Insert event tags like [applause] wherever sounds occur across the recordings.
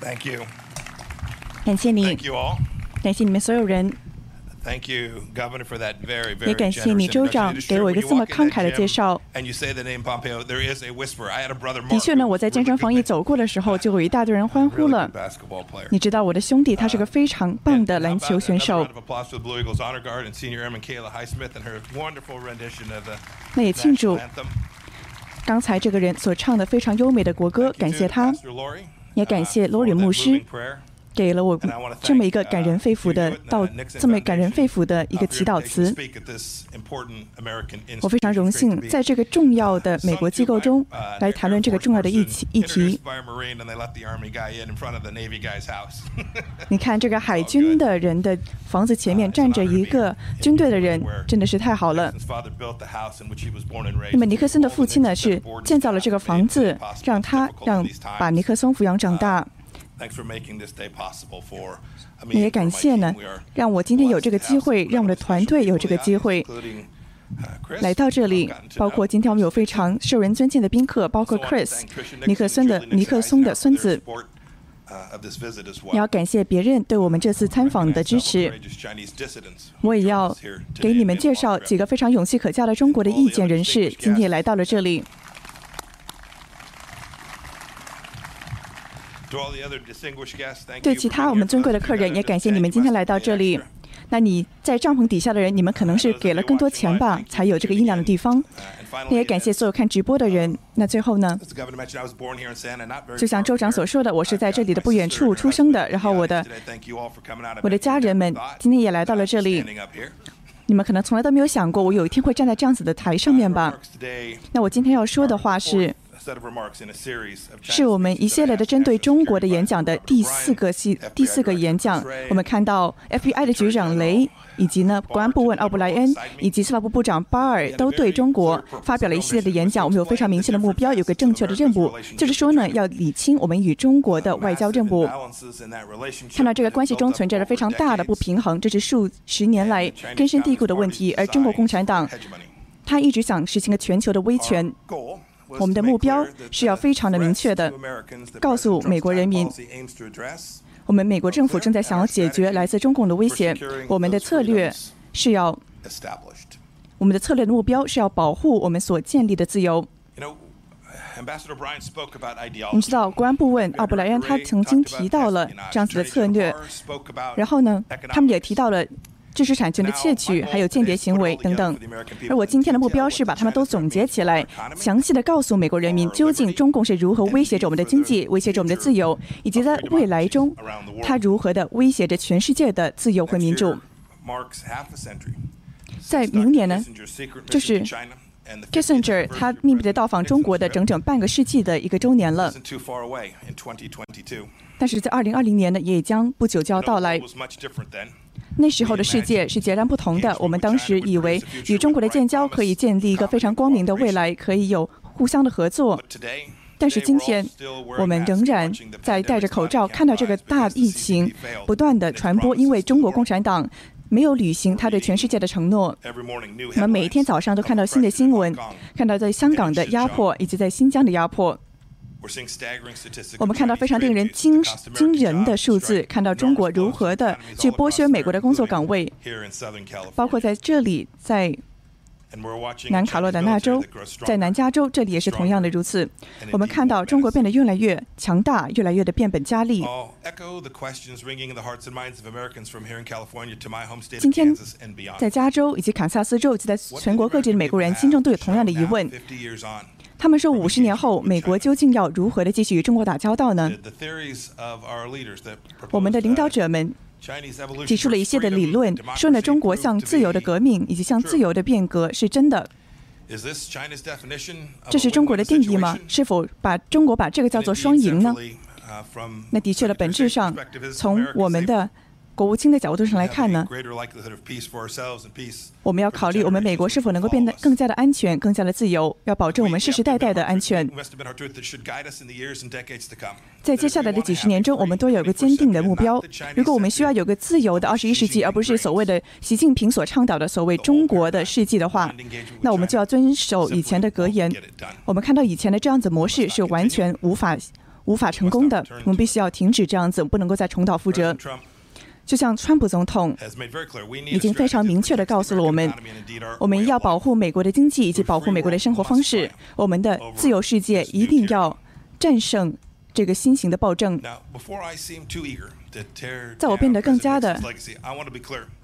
thankyou 感谢你。感谢你们所有人。也感谢你州长给我一个这么慷慨的介绍。的确呢我在健身房一走过的时候 [laughs] 就有一大堆人欢呼了。你知道我的兄弟他是个非常棒的篮球选手。那也庆祝刚才这个人所唱的非常优美的国歌感谢他。也感谢罗里牧师给了我这么一个感人肺腑的道这么感人肺腑的一个祈祷词我非常荣幸在这个重要的美国机构中来谈论这个重要的议题议题。[laughs] 你看这个海军的人的房子前面站着一个军队的人真的是太好了那么尼克森的父亲呢是建造了这个房子让他让把尼克松抚养长大 Thanks for making this day possible for 也感谢呢，让我今天有这个机会，让我的团队有这个机会来到这里。包括今天我们有非常受人尊敬的宾客，包括 Chris 尼克松的尼克松的孙子。也要感谢别人对我们这次参访的支持。我也要给你们介绍几个非常勇气可嘉的中国的意见人士，今天来到了这里。对其他我们尊贵的客人，也感谢你们今天来到这里。那你在帐篷底下的人，你们可能是给了更多钱吧，才有这个阴凉的地方。那也感谢所有看直播的人。那最后呢，就像州长所说的，我是在这里的不远处出生的，然后我的我的家人们今天也来到了这里。你们可能从来都没有想过，我有一天会站在这样子的台上面吧？那我今天要说的话是。是我们一系列的针对中国的演讲的第四个系第四个演讲。我们看到 FBI 的局长雷，以及呢国安顾问奥布莱恩，以及司法部部长巴尔都对中国发表了一系列的演讲。我们有非常明确的目标，有个正确的任务，就是说呢，要理清我们与中国的外交任务。看到这个关系中存在着非常大的不平衡，这是数十年来根深蒂固的问题。而中国共产党，他一直想实行个全球的威权。我们的目标是要非常的明确的告诉美国人民，我们美国政府正在想要解决来自中共的威胁。我们的策略是要，我们的策略的目标是要保护我们所建立的自由。你知道，国安顾问奥布莱恩他曾经提到了这样子的策略，然后呢，他们也提到了。知识产权的窃取，还有间谍行为等等。而我今天的目标是把他们都总结起来，详细的告诉美国人民，究竟中共是如何威胁着我们的经济，威胁着我们的自由，以及在未来中，它如何的威胁着全世界的自由和民主。在明年呢，就是 Kissinger 他秘密的到访中国的整整半个世纪的一个周年了。但是在二零二零年呢，也将不久就要到来。那时候的世界是截然不同的。我们当时以为与中国的建交可以建立一个非常光明的未来，可以有互相的合作。但是今天，我们仍然在戴着口罩，看到这个大疫情不断的传播，因为中国共产党没有履行他对全世界的承诺。我们每一天早上都看到新的新闻，看到在香港的压迫，以及在新疆的压迫。我们看到非常令人惊惊人的数字，看到中国如何的去剥削美国的工作岗位，包括在这里，在南卡罗来纳州，在南加州，这里也是同样的如此。我们看到中国变得越来越强大，越来越的变本加厉。今天，在加州以及堪萨斯州以及在全国各地的美国人心中都有同样的疑问。他们说，五十年后，美国究竟要如何的继续与中国打交道呢？我们的领导者们提出了一系列的理论，说呢，中国向自由的革命以及向自由的变革是真的。这是中国的定义吗？是否把中国把这个叫做双赢呢？那的确了，本质上，从我们的国务卿的角度上来看呢，我们要考虑我们美国是否能够变得更加的安全、更加的自由，要保证我们世世代代的安全。在接下来的几十年中，我们都有个坚定的目标。如果我们需要有个自由的二十一世纪，而不是所谓的习近平所倡导的所谓中国的世纪的话，那我们就要遵守以前的格言。我们看到以前的这样子模式是完全无法。无法成功的。我们必须要停止这样子，不能够再重蹈覆辙。就像川普总统已经非常明确的告诉了我们，我们要保护美国的经济以及保护美国的生活方式。我们的自由世界一定要战胜这个新型的暴政。在我变得更加的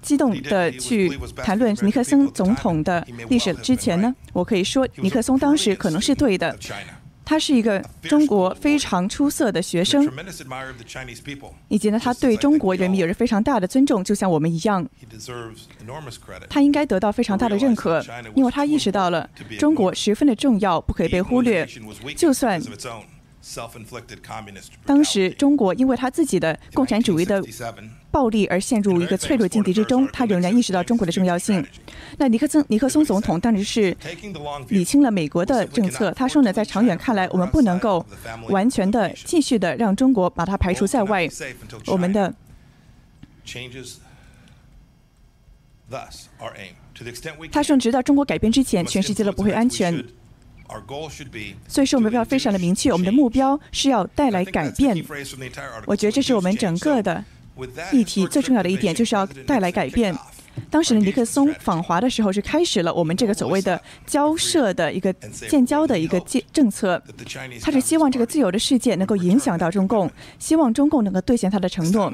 激动的去谈论尼克松总统的历史之前呢，我可以说尼克松当时可能是对的。他是一个中国非常出色的学生，以及呢，他对中国人民有着非常大的尊重，就像我们一样。他应该得到非常大的认可，因为他意识到了中国十分的重要，不可以被忽略。就算当时中国因为他自己的共产主义的。暴力而陷入一个脆弱境地之中，他仍然意识到中国的重要性。那尼克森尼克松总统当时是理清了美国的政策。他说呢，在长远看来，我们不能够完全的继续的让中国把它排除在外。我们的他说，直到中国改变之前，全世界都不会安全。所以说，我们要非常的明确，我们的目标是要带来改变。我觉得这是我们整个的。议题最重要的一点就是要带来改变。当时的尼克松访华的时候，是开始了我们这个所谓的交涉的一个建交的一个政政策。他是希望这个自由的世界能够影响到中共，希望中共能够兑现他的承诺。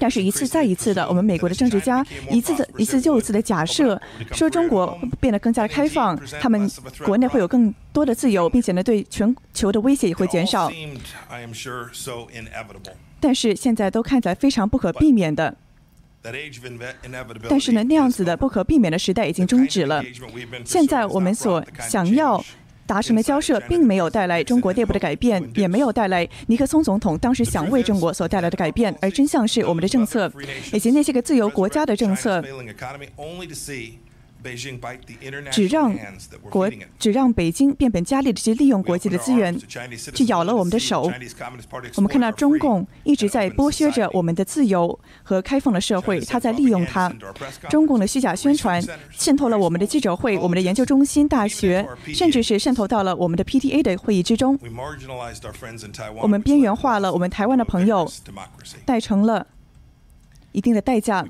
但是，一次再一次的，我们美国的政治家一次的一次又一次的假设，说中国会变得更加的开放，他们国内会有更多的自由，并且呢，对全球的威胁也会减少。但是现在都看起来非常不可避免的。但是呢，那样子的不可避免的时代已经终止了。现在我们所想要达成的交涉，并没有带来中国内部的改变，也没有带来尼克松总统当时想为中国所带来的改变。而真相是，我们的政策以及那些个自由国家的政策。只让国只让北京变本加厉的去利用国际的资源，去咬了我们的手。我们看到中共一直在剥削着我们的自由和开放的社会，他在利用它。中共的虚假宣传渗透了我们的记者会、我们的研究中心、大学，甚至是渗透到了我们的 PTA 的会议之中。我们边缘化了我们台湾的朋友，带成了一定的代价。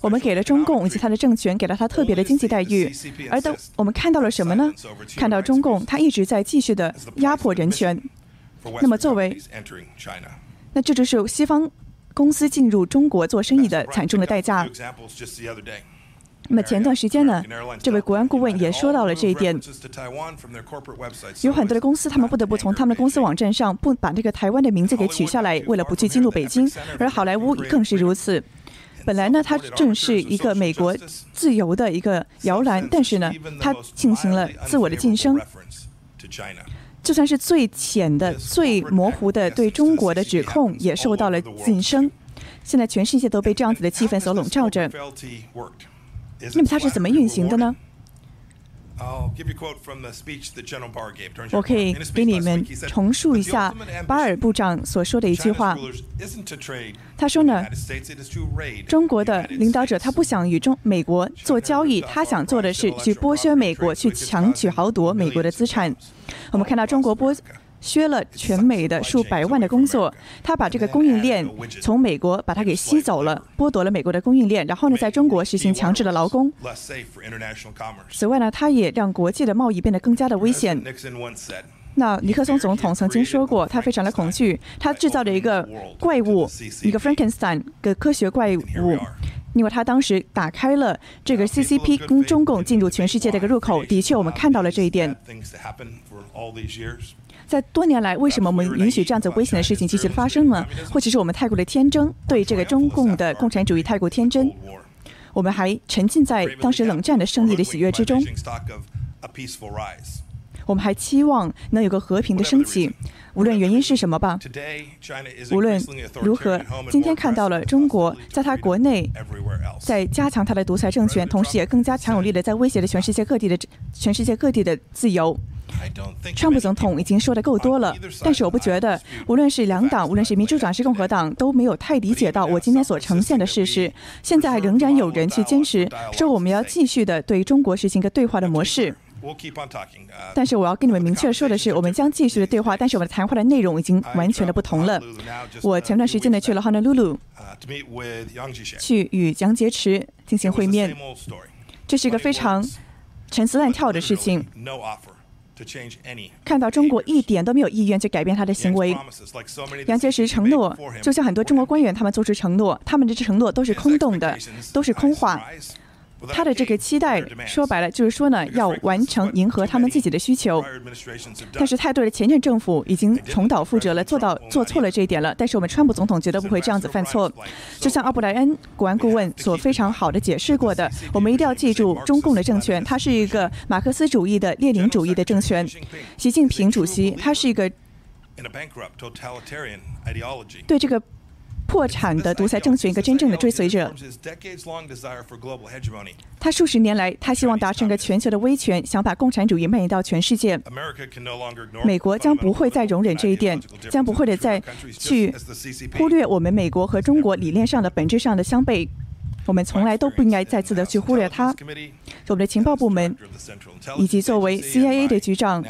我们给了中共以及他的政权，给了他特别的经济待遇，而当我们看到了什么呢？看到中共他一直在继续的压迫人权。那么作为，那这就是西方公司进入中国做生意的惨重的代价。那么前段时间呢，这位国安顾问也说到了这一点。有很多的公司，他们不得不从他们的公司网站上不把这个台湾的名字给取下来，为了不去进入北京。而好莱坞更是如此。本来呢，它正是一个美国自由的一个摇篮，但是呢，它进行了自我的晋升。就算是最浅的、最模糊的对中国的指控，也受到了晋升。现在全世界都被这样子的气氛所笼罩着。那么它是怎么运行的呢？我可以给你们重述一下巴尔部长所说的一句话。他说呢，中国的领导者他不想与中美国做交易，他想做的是去剥削美国，去强取豪夺美国的资产。我们看到中国剥。削了全美的数百万的工作，他把这个供应链从美国把它给吸走了，剥夺了美国的供应链，然后呢，在中国实行强制的劳工。此外呢，他也让国际的贸易变得更加的危险。那尼克松总统曾经说过，他非常的恐惧，他制造了一个怪物，一个 Frankenstein 的科学怪物，因为他当时打开了这个 CCP 跟中共进入全世界的一个入口。的确，我们看到了这一点。在多年来，为什么我们允许这样子危险的事情继续发生呢？或者是我们太过的天真，对这个中共的共产主义太过天真？我们还沉浸在当时冷战的胜利的喜悦之中。我们还期望能有个和平的升起，无论原因是什么吧。无论如何，今天看到了中国在他国内在加强他的独裁政权，同时也更加强有力的在威胁着全世界各地的全世界各地的自由。川普总统已经说的够多了，但是我不觉得，无论是两党，无论是民主党还是共和党，都没有太理解到我今天所呈现的事实。现在仍然有人去坚持说我们要继续的对中国实行一个对话的模式。但是我要跟你们明确说的是，我们将继续的对话，但是我们的谈话的内容已经完全的不同了。我前段时间呢去了 Honolulu，去与杨洁篪进行会面，这是一个非常陈词滥调的事情。看到中国一点都没有意愿去改变他的行为，杨洁篪承诺，就像很多中国官员他们做出承诺，他们的承诺都是空洞的，都是空话。他的这个期待，说白了就是说呢，要完成迎合他们自己的需求。但是，太多的前任政府已经重蹈覆辙了，做到做错了这一点了。但是，我们川普总统绝对不会这样子犯错。就像奥布莱恩国安顾问所非常好的解释过的，我们一定要记住，中共的政权它是一个马克思主义的列宁主义的政权。习近平主席他是一个对这个。破产的独裁政权一个真正的追随者，他数十年来，他希望达成一个全球的威权，想把共产主义蔓延到全世界。美国将不会再容忍这一点，将不会的再去忽略我们美国和中国理念上的本质上的相悖。我们从来都不应该再次的去忽略他。我们的情报部门，以及作为 CIA 的局长，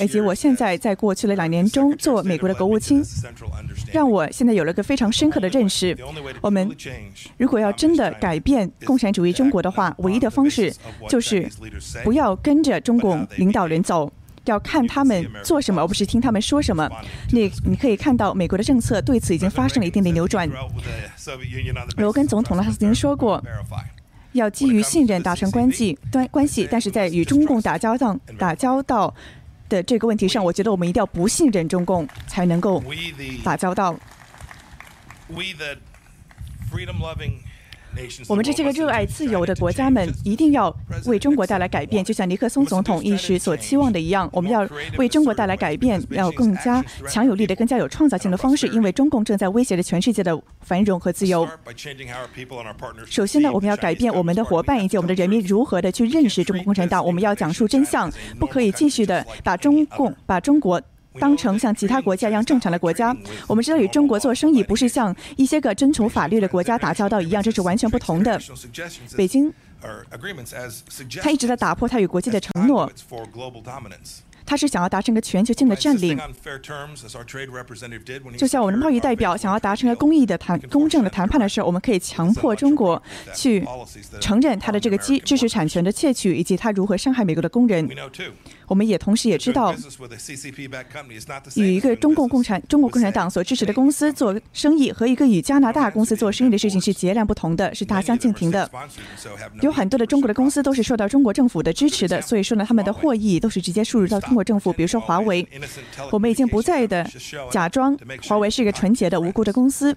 以及我现在在过去的两年中做美国的国务卿，让我现在有了个非常深刻的认识。我们如果要真的改变共产主义中国的话，唯一的方式就是不要跟着中共领导人走。要看他们做什么，而不是听他们说什么。你你可以看到，美国的政策对此已经发生了一定的扭转。罗根总统呢，他曾经说过，要基于信任达成关系关关系，但是在与中共打交道打交道的这个问题上，我觉得我们一定要不信任中共，才能够打交道。我们这些个热爱自由的国家们，一定要为中国带来改变，就像尼克松总统一时所期望的一样。我们要为中国带来改变，要更加强有力的、更加有创造性的方式，因为中共正在威胁着全世界的繁荣和自由。首先呢，我们要改变我们的伙伴以及我们的人民如何的去认识中国共产党。我们要讲述真相，不可以继续的把中共、把中国。当成像其他国家一样正常的国家，我们知道与中国做生意不是像一些个遵从法律的国家打交道一样，这是完全不同的。北京，他一直在打破他与国际的承诺。他是想要达成一个全球性的占领，就像我们的贸易代表想要达成一个公益的谈、公正的谈判的时候，我们可以强迫中国去承认他的这个知知识产权的窃取，以及他如何伤害美国的工人。我们也同时也知道，与一个中共共产、中国共产党所支持的公司做生意，和一个与加拿大公司做生意的事情是截然不同的，是大相径庭的。有很多的中国的公司都是受到中国政府的支持的，所以说呢，他们的获益都是直接输入到中国。政府，比如说华为，我们已经不再的假装华为是一个纯洁的、无辜的公司。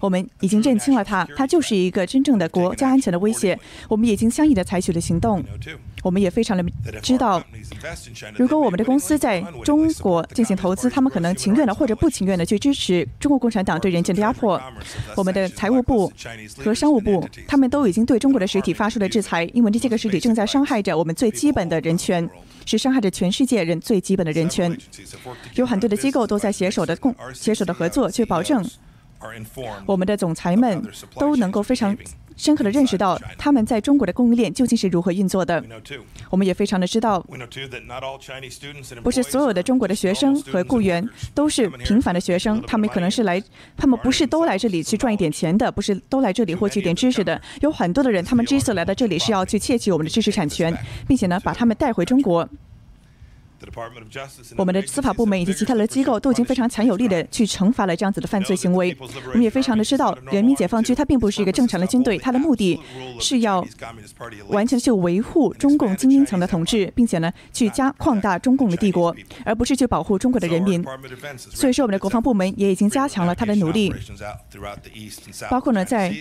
我们已经认清了它，它就是一个真正的国家安全的威胁。我们已经相应的采取了行动。我们也非常的知道，如果我们的公司在中国进行投资，他们可能情愿的或者不情愿的去支持中国共产党对人权的压迫。我们的财务部和商务部，他们都已经对中国的实体发出了制裁，因为这些个实体正在伤害着我们最基本的人权，是伤害着全世界人最基本的人权。有很多的机构都在携手的共携手的合作，去保证。我们的总裁们都能够非常深刻的认识到，他们在中国的供应链究竟是如何运作的。我们也非常的知道，不是所有的中国的学生和雇员都是平凡的学生，他们可能是来，他们不是都来这里去赚一点钱的，不是都来这里获取一点知识的。有很多的人，他们之所以来到这里，是要去窃取我们的知识产权，并且呢，把他们带回中国。我们的司法部门以及其他的机构都已经非常强有力的去惩罚了这样子的犯罪行为。我们也非常的知道，人民解放军它并不是一个正常的军队，它的目的是要完全去维护中共精英层的统治，并且呢去加扩大中共的帝国，而不是去保护中国的人民。所以说，我们的国防部门也已经加强了他的努力，包括呢在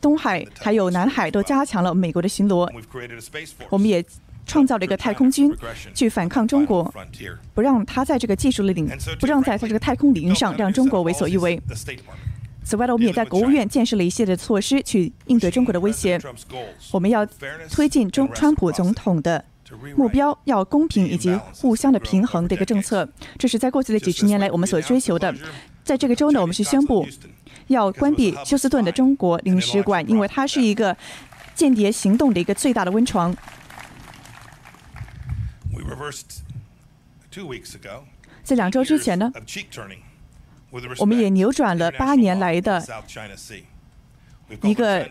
东海还有南海都加强了美国的巡逻。我们也。创造了一个太空军，去反抗中国，不让他在这个技术的领，不让在他这个太空领域上让中国为所欲为。此外呢，我们也在国务院建设了一系列的措施去应对中国的威胁。我们要推进中川普总统的目标，要公平以及互相的平衡的一个政策。这是在过去的几十年来我们所追求的。在这个周呢，我们是宣布要关闭休斯顿的中国领事馆，因为它是一个间谍行动的一个最大的温床。在两周之前呢，我们也扭转了八年来的一个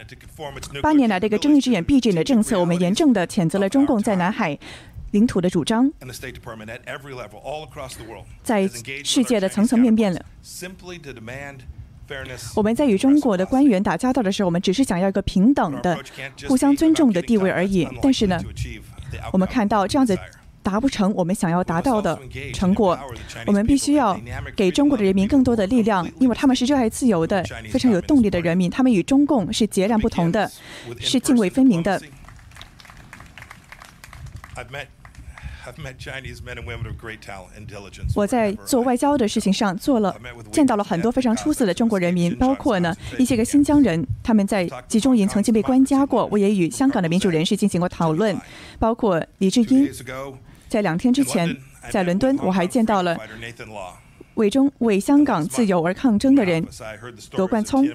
八年来的一个睁一只眼闭一只眼的政策。我们严正的谴责了中共在南海领土的主张，在世界的层层面面了。我们在与中国的官员打交道的时候，我们只是想要一个平等的、互相尊重的地位而已。但是呢，我们看到这样子达不成我们想要达到的成果。我们必须要给中国的人民更多的力量，因为他们是热爱自由的、非常有动力的人民。他们与中共是截然不同的，是泾渭分明的。我在做外交的事情上做了，见到了很多非常出色的中国人民，包括呢一些个新疆人，他们在集中营曾经被关押过。我也与香港的民主人士进行过讨论，包括李志英。在两天之前，在伦敦，我还见到了为中为香港自由而抗争的人罗冠聪，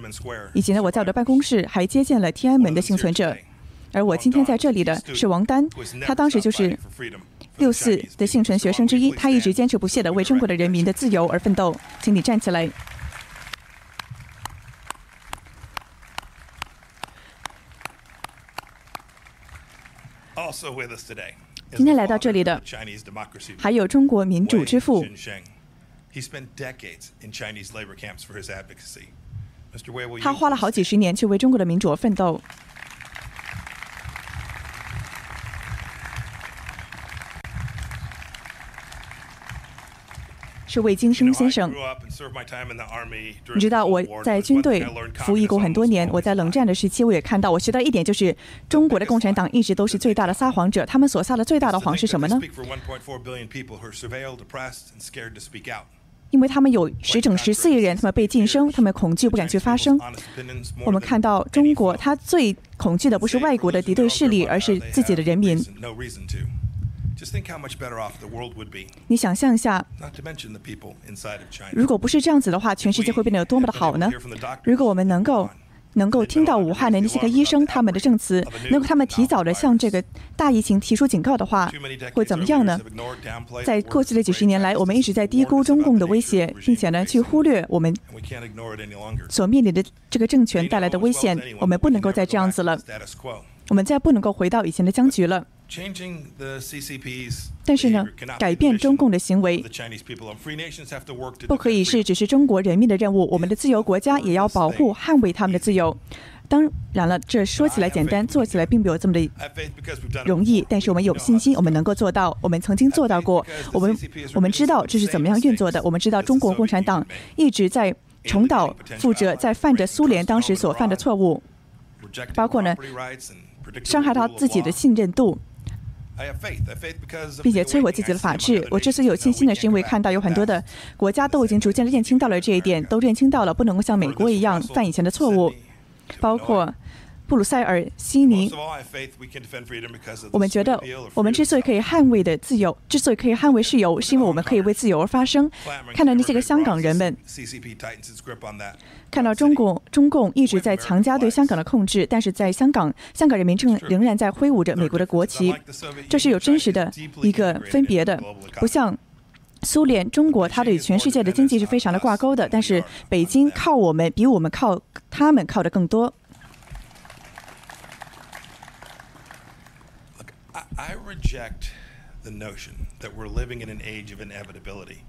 以及呢我在我的办公室还接见了天安门的幸存者。而我今天在这里的是王丹，他当时就是六四的幸存学生之一，他一直坚持不懈地为中国的人民的自由而奋斗。请你站起来。Also with us today. 今天来到这里的还有中国民主之父。他花了好几十年去为中国的民主而奋斗。是魏京生先生。你知道我在军队服役过很多年，我在冷战的时期，我也看到，我学到一点就是，中国的共产党一直都是最大的撒谎者。他们所撒的最大的谎是什么呢？因为他们有十整十四亿人，他们被晋升，他们恐惧不敢去发声。我们看到中国，他最恐惧的不是外国的敌对势力，而是自己的人民。你想象一下，如果不是这样子的话，全世界会变得有多么的好呢？如果我们能够能够听到武汉的那些个医生他们的证词，能够他们提早的向这个大疫情提出警告的话，会怎么样呢？在过去的几十年来，我们一直在低估中共的威胁，并且呢，去忽略我们所面临的这个政权带来的危险。我们不能够再这样子了，我们再不能够回到以前的僵局了。但是呢，改变中共的行为不可以是只是中国人民的任务。我们的自由国家也要保护、捍卫他们的自由。当然了，这说起来简单，做起来并没有这么的容易。但是我们有信心，我们能够做到。我们曾经做到过。我们我们知道这是怎么样运作的。我们知道中国共产党一直在重蹈覆辙，在犯着苏联当时所犯的错误，包括呢，伤害到自己的信任度。并且摧毁自己的法治。我之所以有信心呢，是因为看到有很多的国家都已经逐渐认清到了这一点，都认清到了不能够像美国一样犯以前的错误，包括布鲁塞尔、悉尼。我们觉得，我们之所以可以捍卫的自由，之所以可以捍卫自由，是因为我们可以为自由而发声。看到那些个香港人们。看到中共中共一直在强加对香港的控制，但是在香港，香港人民正仍然在挥舞着美国的国旗，这是有真实的一个分别的，不像苏联，中国它的与全世界的经济是非常的挂钩的，但是北京靠我们，比我们靠他们靠的更多。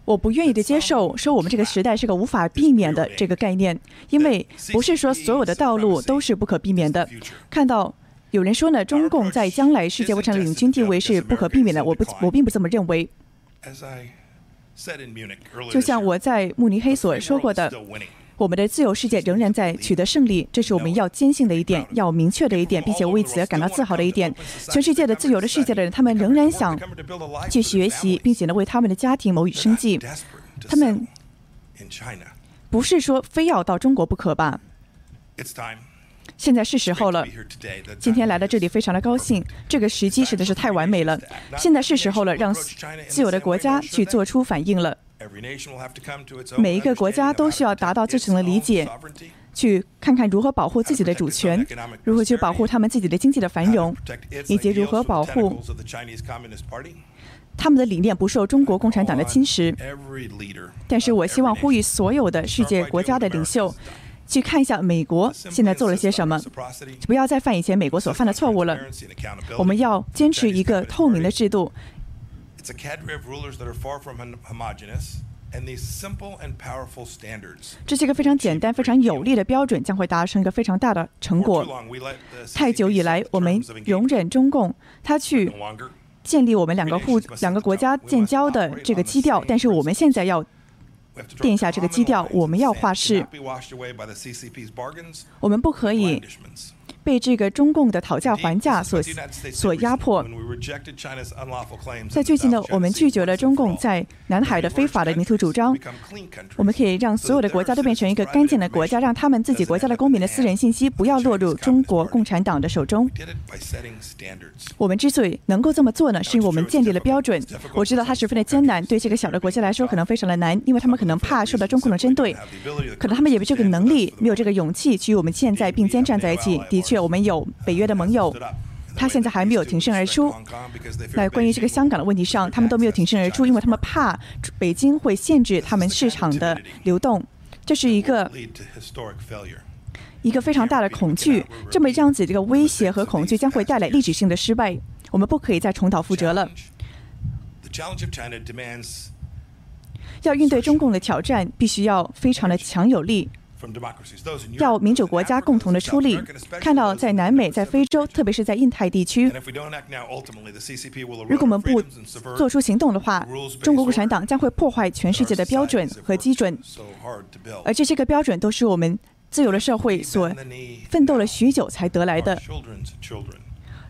我不愿意的接受说我们这个时代是个无法避免的这个概念，因为不是说所有的道路都是不可避免的。看到有人说呢，中共在将来世界会场领军地位是不可避免的，我不，我并不这么认为。就像我在慕尼黑所说过的。我们的自由世界仍然在取得胜利，这是我们要坚信的一点，要明确的一点，并且为此而感到自豪的一点。全世界的自由的世界的人，他们仍然想去学习，并且呢为他们的家庭谋生计。他们不是说非要到中国不可吧？现在是时候了。今天来到这里，非常的高兴。这个时机实在是太完美了。现在是时候了，让自由的国家去做出反应了。每一个国家都需要达到自身的理解，去看看如何保护自己的主权，如何去保护他们自己的经济的繁荣，以及如何保护他们的理念不受中国共产党的侵蚀。但是我希望呼吁所有的世界国家的领袖，去看一下美国现在做了些什么，不要再犯以前美国所犯的错误了。我们要坚持一个透明的制度。这是一个非常简单、非常有力的标准，将会达成一个非常大的成果。太久以来，我们容忍中共他去建立我们两个互两个国家建交的这个基调，但是我们现在要定下这个基调，我们要画事，我们不可以。被这个中共的讨价还价所所压迫。在最近呢，我们拒绝了中共在南海的非法的领土主张。我们可以让所有的国家都变成一个干净的国家，让他们自己国家的公民的私人信息不要落入中国共产党的手中。我们之所以能够这么做呢，是因为我们建立了标准。我知道它十分的艰难，对这个小的国家来说可能非常的难，因为他们可能怕受到中共的针对，可能他们也没有这个能力，没有这个勇气去与我们现在并肩站在一起。的确。我们有北约的盟友，他现在还没有挺身而出。在关于这个香港的问题上，他们都没有挺身而出，因为他们怕北京会限制他们市场的流动，这是一个一个非常大的恐惧。这么这样子，这个威胁和恐惧将会带来历史性的失败。我们不可以再重蹈覆辙了。要应对中共的挑战，必须要非常的强有力。要民主国家共同的出力，看到在南美、在非洲，特别是在印太地区，如果我们不做出行动的话，中国共产党将会破坏全世界的标准和基准，而这些个标准都是我们自由的社会所奋斗了许久才得来的。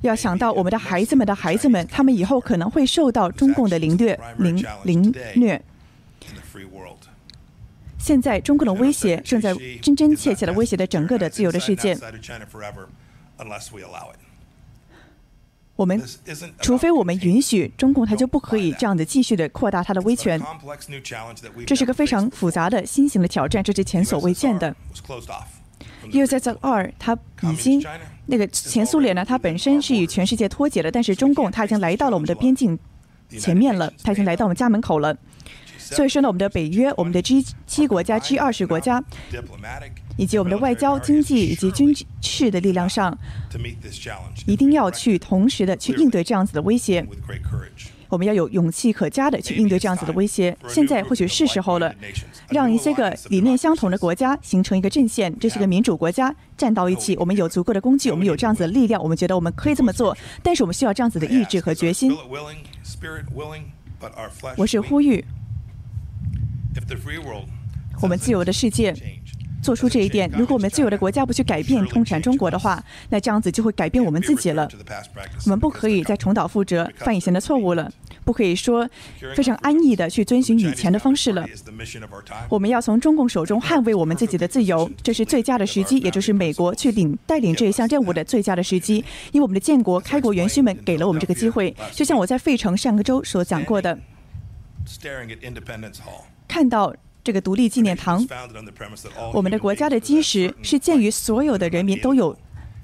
要想到我们的孩子们的孩子们，他们以后可能会受到中共的凌虐、凌凌虐。现在，中共的威胁正在真真切切的威胁着整个的自由的世界。我们，除非我们允许中共，他就不可以这样的继续的扩大他的威权。这是个非常复杂的新型的挑战，这是前所未见的。因为在这二，他已经那个前苏联呢，它本身是与全世界脱节了，但是中共它已经来到了我们的边境前面了，它已经来到我们家门口了。所以说呢，我们的北约、我们的 G 七国家、G 二十国家，以及我们的外交、经济以及军事的力量上，一定要去同时的去应对这样子的威胁。我们要有勇气可嘉的去应对这样子的威胁。现在或许是时候了，让一些个理念相同的国家形成一个阵线，这是个民主国家站到一起。我们有足够的工具，我们有这样子的力量，我们觉得我们可以这么做。但是我们需要这样子的意志和决心。我是呼吁。我们自由的世界做出这一点。如果我们自由的国家不去改变通产中国的话，那这样子就会改变我们自己了。我们不可以再重蹈覆辙，犯以前的错误了。不可以说非常安逸的去遵循以前的方式了。我们要从中共手中捍卫我们自己的自由，这是最佳的时机，也就是美国去领带领这一项任务的最佳的时机。因为我们的建国开国元勋们给了我们这个机会。就像我在费城上个周所讲过的。看到这个独立纪念堂，我们的国家的基石是建于所有的人民都有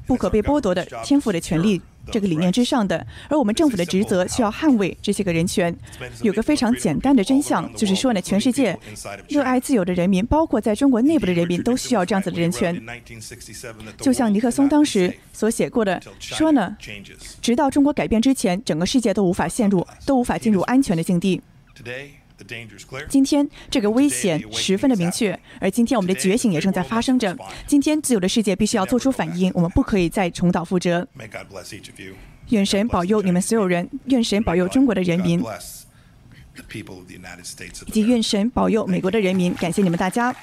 不可被剥夺的天赋的权利这个理念之上的。而我们政府的职责需要捍卫这些个人权。有个非常简单的真相，就是说呢，全世界热爱自由的人民，包括在中国内部的人民，都需要这样子的人权。就像尼克松当时所写过的说呢，直到中国改变之前，整个世界都无法陷入，都无法进入安全的境地。今天这个危险十分的明确，而今天我们的觉醒也正在发生着。今天自由的世界必须要做出反应，我们不可以再重蹈覆辙。愿神保佑你们所有人，愿神保佑中国的人民，以及愿神保佑美国的人民。感谢你们大家。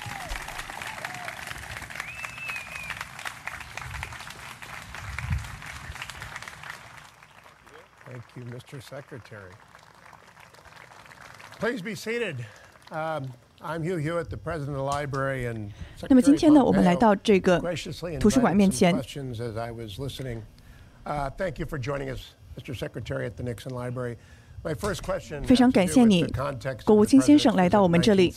Thank you, Mr. Secretary. Please be seated. I'm Hugh Hewitt, the president of the library and. 那么今天呢，我们来到这个图书馆面前。Thank you for joining us, Mr. Secretary at the Nixon Library. My first question. 非常感谢你，国务卿先生来到我们这里。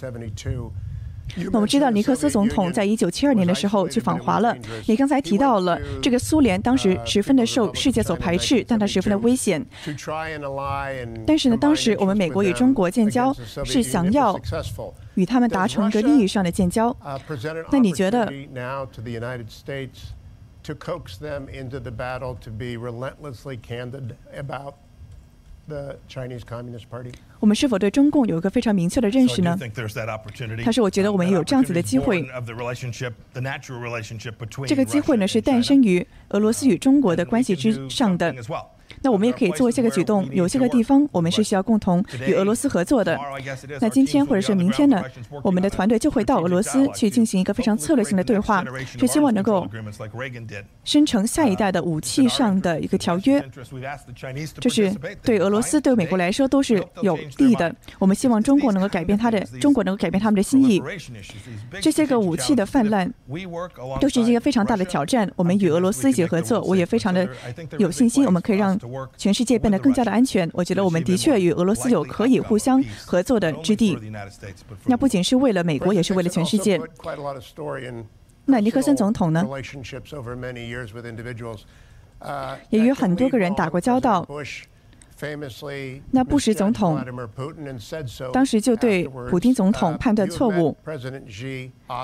那我们知道尼克斯总统在一九七二年的时候去访华了。你刚才提到了这个苏联当时十分的受世界所排斥，但它十分的危险。但是呢，当时我们美国与中国建交是想要与他们达成一个利益上的建交。那你觉得？我们是否对中共有一个非常明确的认识呢？他说：“我觉得我们也有这样子的机会。这个机会呢，是诞生于俄罗斯与中国的关系之上的。”那我们也可以做一些个举动。有些个地方，我们是需要共同与俄罗斯合作的。那今天或者是明天呢，我们的团队就会到俄罗斯去进行一个非常策略性的对话，是希望能够生成下一代的武器上的一个条约。就是对俄罗斯、对美国来说都是有利的。我们希望中国能够改变他的，中国能够改变他们的心意。这些个武器的泛滥都是一个非常大的挑战。我们与俄罗斯一起合作，我也非常的有信心，我们可以让。全世界变得更加的安全，我觉得我们的确与俄罗斯有可以互相合作的之地。那不仅是为了美国，也是为了全世界。那尼克森总统呢？也与很多个人打过交道。那布什总统当时就对普京总统判断错误。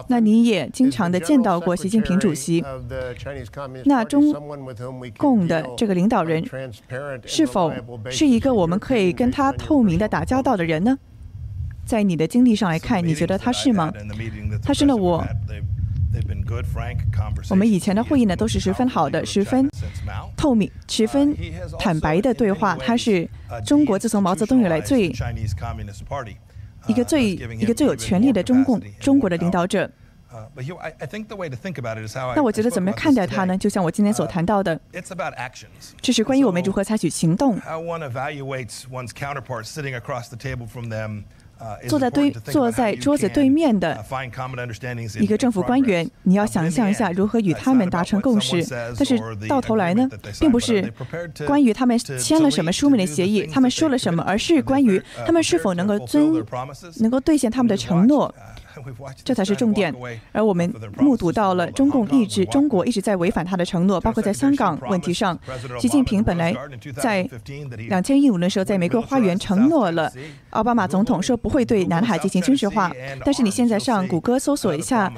那你也经常的见到过习近平主席。那中共的这个领导人是否是一个我们可以跟他透明的打交道的人呢？在你的经历上来看，你觉得他是吗？他是呢，我。我们以前的会议呢，都是十分好的，十分透明、十分坦白的对话。他是中国自从毛泽东以来最一个最一个最有权力的中共中国的领导者。那我觉得怎么看待他呢？就像我今天所谈到的，这是关于我们如何采取行动。坐在对坐在桌子对面的一个政府官员，你要想象一下如何与他们达成共识。但是到头来呢，并不是关于他们签了什么书面的协议，他们说了什么，而是关于他们是否能够遵能够兑现他们的承诺。这才是重点，而我们目睹到了中共一直中国一直在违反他的承诺，包括在香港问题上，习近平本来在两千一五年的时候在玫瑰花园承诺了奥巴马总统说不会对南海进行军事化，但是你现在上谷歌搜索一下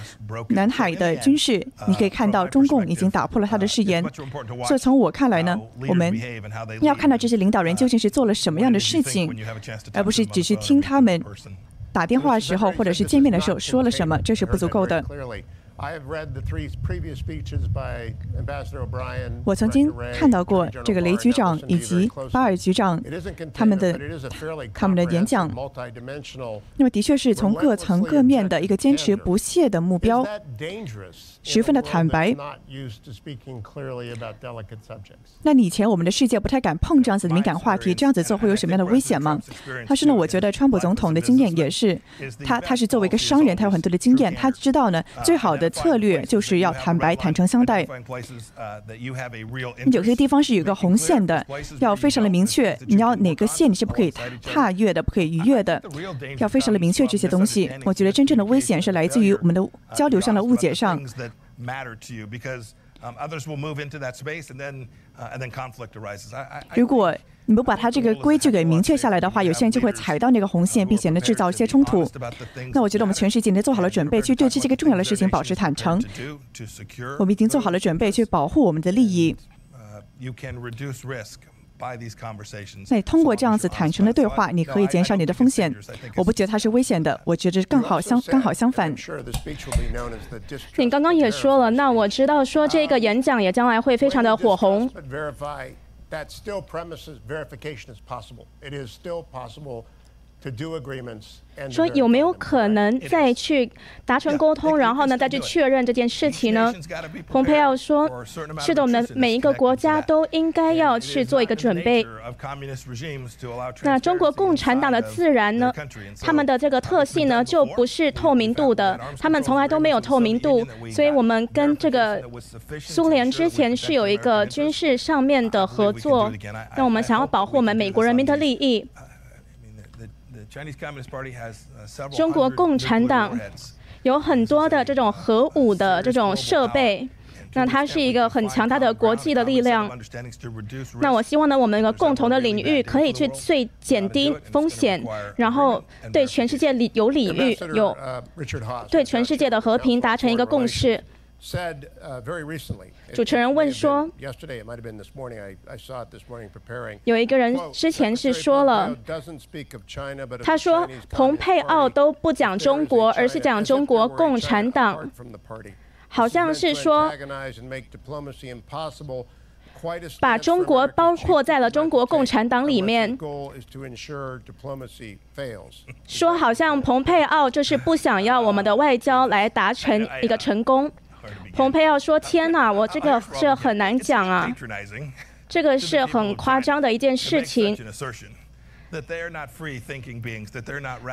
南海的军事，你可以看到中共已经打破了他的誓言。所以从我看来呢，我们要看到这些领导人究竟是做了什么样的事情，而不是只是听他们。打电话的时候，或者是见面的时候说了什么，这是不足够的。我曾经看到过这个雷局长以及巴尔局长他们的他们的演讲，那么的确是从各层各面的一个坚持不懈的目标。十分的坦白。那你以前我们的世界不太敢碰这样子的敏感话题，这样子做会有什么样的危险吗？但是呢，我觉得川普总统的经验也是，他他是作为一个商人，他有很多的经验，他知道呢，最好的策略就是要坦白、坦诚相待。有些地方是有个红线的，要非常的明确，你要哪个线你是不可以踏越的，不可以逾越的，要非常的明确这些东西。我觉得真正的危险是来自于我们的交流上的误解上。如果你不把它这个规矩给明确下来的话，有些人就会踩到那个红线，并且呢制造一些冲突。那我觉得我们全世界已经做好了准备，去对这些个重要的事情保持坦诚。我们已经做好了准备，去保护我们的利益。那通过这样子坦诚的对话，你可以减少你的风险。我不觉得它是危险的，我觉得刚好相刚好相反。你刚刚也说了，那我知道说这个演讲也将来会非常的火红。说有没有可能再去达成沟通，然后呢再去确认这件事情呢？蓬佩奥说：“是的，我们每一个国家都应该要去做一个准备。”那中国共产党的自然呢？他们的这个特性呢，就不是透明度的，他们从来都没有透明度。所以我们跟这个苏联之前是有一个军事上面的合作，那我们想要保护我们美国人民的利益。中国共产党有很多的这种核武的这种设备。那它是一个很强大的国际的力量。那我希望呢，我们一个共同的领域可以去最减低风险，然后对全世界有礼遇，有对全世界的和平达成一个共识。主持人问说，有一个人之前是说了，他说蓬佩奥都不讲中国，而是讲中国共产党。好像是说，把中国包括在了中国共产党里面，[laughs] 说好像蓬佩奥就是不想要我们的外交来达成一个成功。蓬佩奥说：“天哪，我这个这很难讲啊，这个是很夸张的一件事情。”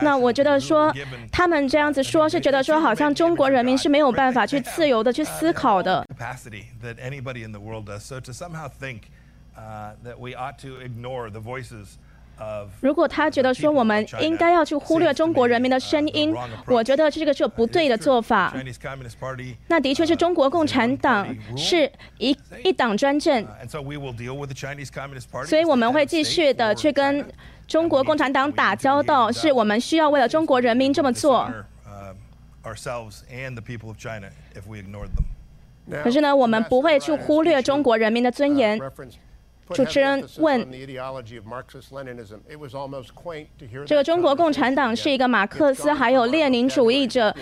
那我觉得说，他们这样子说，是觉得说，好像中国人民是没有办法去自由的去思考的。如果他觉得说我们应该要去忽略中国人民的声音，我觉得这个是不对的做法。那的确是中国共产党是一一党专政，所以我们会继续的去跟。中国共产党打交道，是我们需要为了中国人民这么做。可是呢，我们不会去忽略中国人民的尊严。主持人问：“这个中国共产党是一个马克思还有列宁主义者？”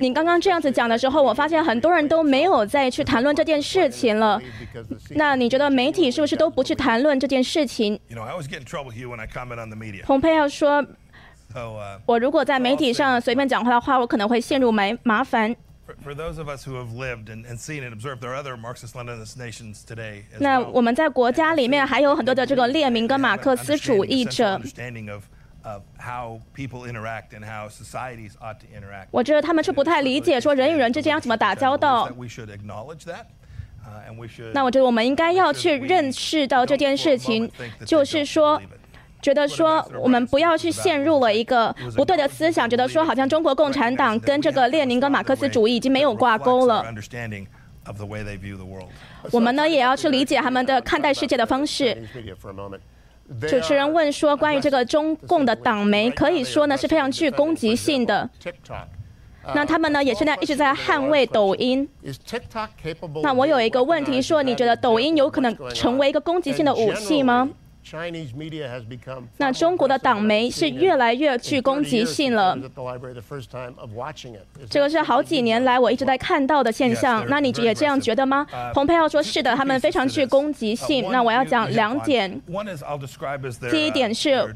你刚刚这样子讲的时候，我发现很多人都没有再去谈论这件事情了。那你觉得媒体是不是都不去谈论这件事情？蓬佩奥说：“我如果在媒体上随便讲话的话，我可能会陷入麻麻烦。”那我们在国家里面还有很多的这个列明跟马克思主义者。我觉得他们是不太理解说人与人之间要怎么打交道。那我觉得我们应该要去认识到这件事情，就是说。觉得说我们不要去陷入了一个不对的思想，觉得说好像中国共产党跟这个列宁跟马克思主义已经没有挂钩了。我们呢也要去理解他们的看待世界的方式。主持人问说，关于这个中共的党媒，可以说呢是非常具攻击性的。那他们呢也是在一直在捍卫抖音。那我有一个问题说，你觉得抖音有可能成为一个攻击性的武器吗？那中国的党媒是越来越具攻击性了。这个是好几年来我一直在看到的现象。那你也这样觉得吗？蓬佩奥说是的，他们非常具攻击性。那我要讲两点。第一点是，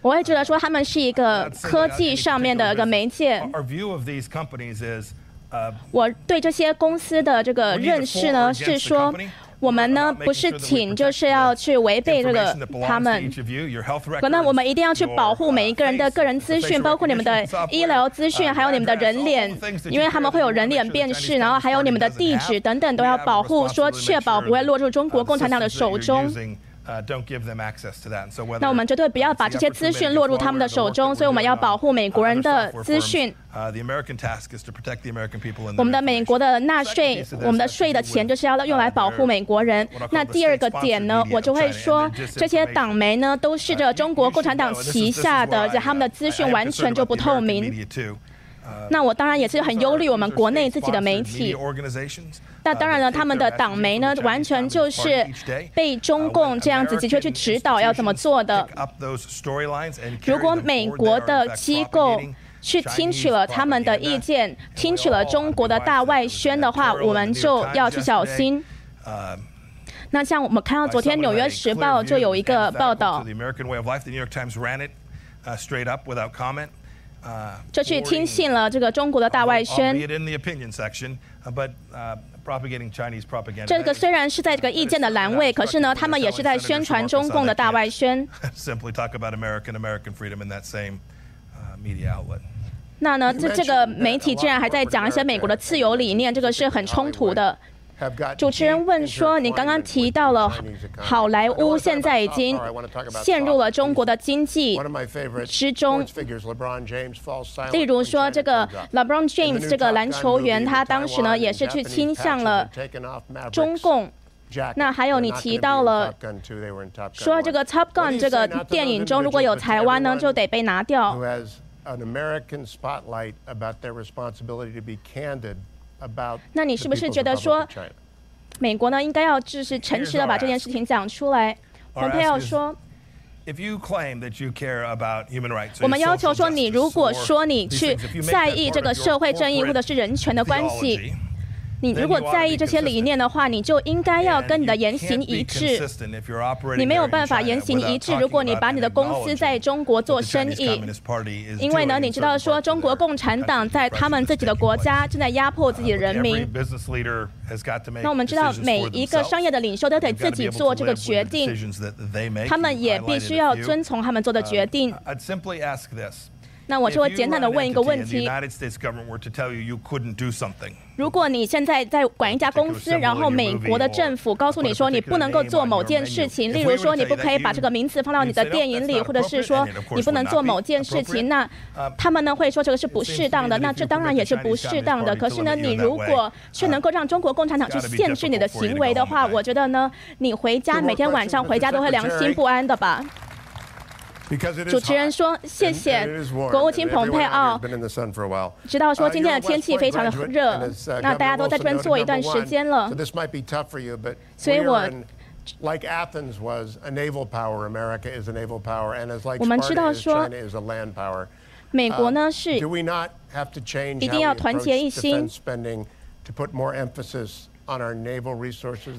我会觉得说他们是一个科技上面的一个媒介。我对这些公司的这个认识呢是说。我们呢不是请，就是要去违背这个他们。可能我们一定要去保护每一个人的个人资讯，包括你们的医疗资讯，还有你们的人脸，因为他们会有人脸辨识，然后还有你们的地址等等都要保护，说确保不会落入中国共产党的手中。那我们绝对不要把这些资讯落入他们的手中，所以我们要保护美国人的资讯。我们的美国的纳税，我们的税的钱就是要用来保护美国人。那第二个点呢，我就会说，这些党媒呢都是这中国共产党旗下的，他们的资讯完全就不透明。那我当然也是很忧虑我们国内自己的媒体。那当然了，他们的党媒呢，完全就是被中共这样子的确去指导要怎么做的。如果美国的机构去听取了他们的意见，听取了中国的大外宣的话，我们就要去小心。那像我们看到昨天《纽约时报》就有一个报道。就去听信了这个中国的大外宣。这个虽然是在这个意见的栏位，可是呢，他们也是在宣传中共的大外宣。那呢，这这个媒体竟然还在讲一些美国的自由理念，这个是很冲突的。主持人问说：“你刚刚提到了好莱坞现在已经陷入了中国的经济之中，例如说这个 LeBron James 这个篮球员，他当时呢也是去倾向了中共。那还有你提到了说这个 Top Gun 这个电影中如果有台湾呢，就得被拿掉。”那你是不是觉得说，美国呢应该要就是诚实的把这件事情讲出来？蓬佩奥说，我们要求说，你如果说你去在意这个社会正义或者是人权的关系。你如果在意这些理念的话，你就应该要跟你的言行一致。你没有办法言行一致，如果你把你的公司在中国做生意，因为呢，你知道说中国共产党在他们自己的国家正在压迫自己的人民。那我们知道每一个商业的领袖都得自己做这个决定，他们也必须要遵从他们做的决定。那我就会简单的问一个问题。如果你现在在管一家公司，然后美国的政府告诉你说你不能够做某件事情，例如说你不可以把这个名字放到你的电影里，或者是说你不能做某件事情，那他们呢会说这个是不适当的，那这当然也是不适当的。可是呢，你如果却能够让中国共产党去限制你的行为的话，我觉得呢，你回家每天晚上回家都会良心不安的吧。主持人说：“谢谢国务卿蓬佩奥，知道说今天的天气非常的热，那大家都在这边坐一段时间了，所以我。”我们知道说，美国呢是一定要团结一心。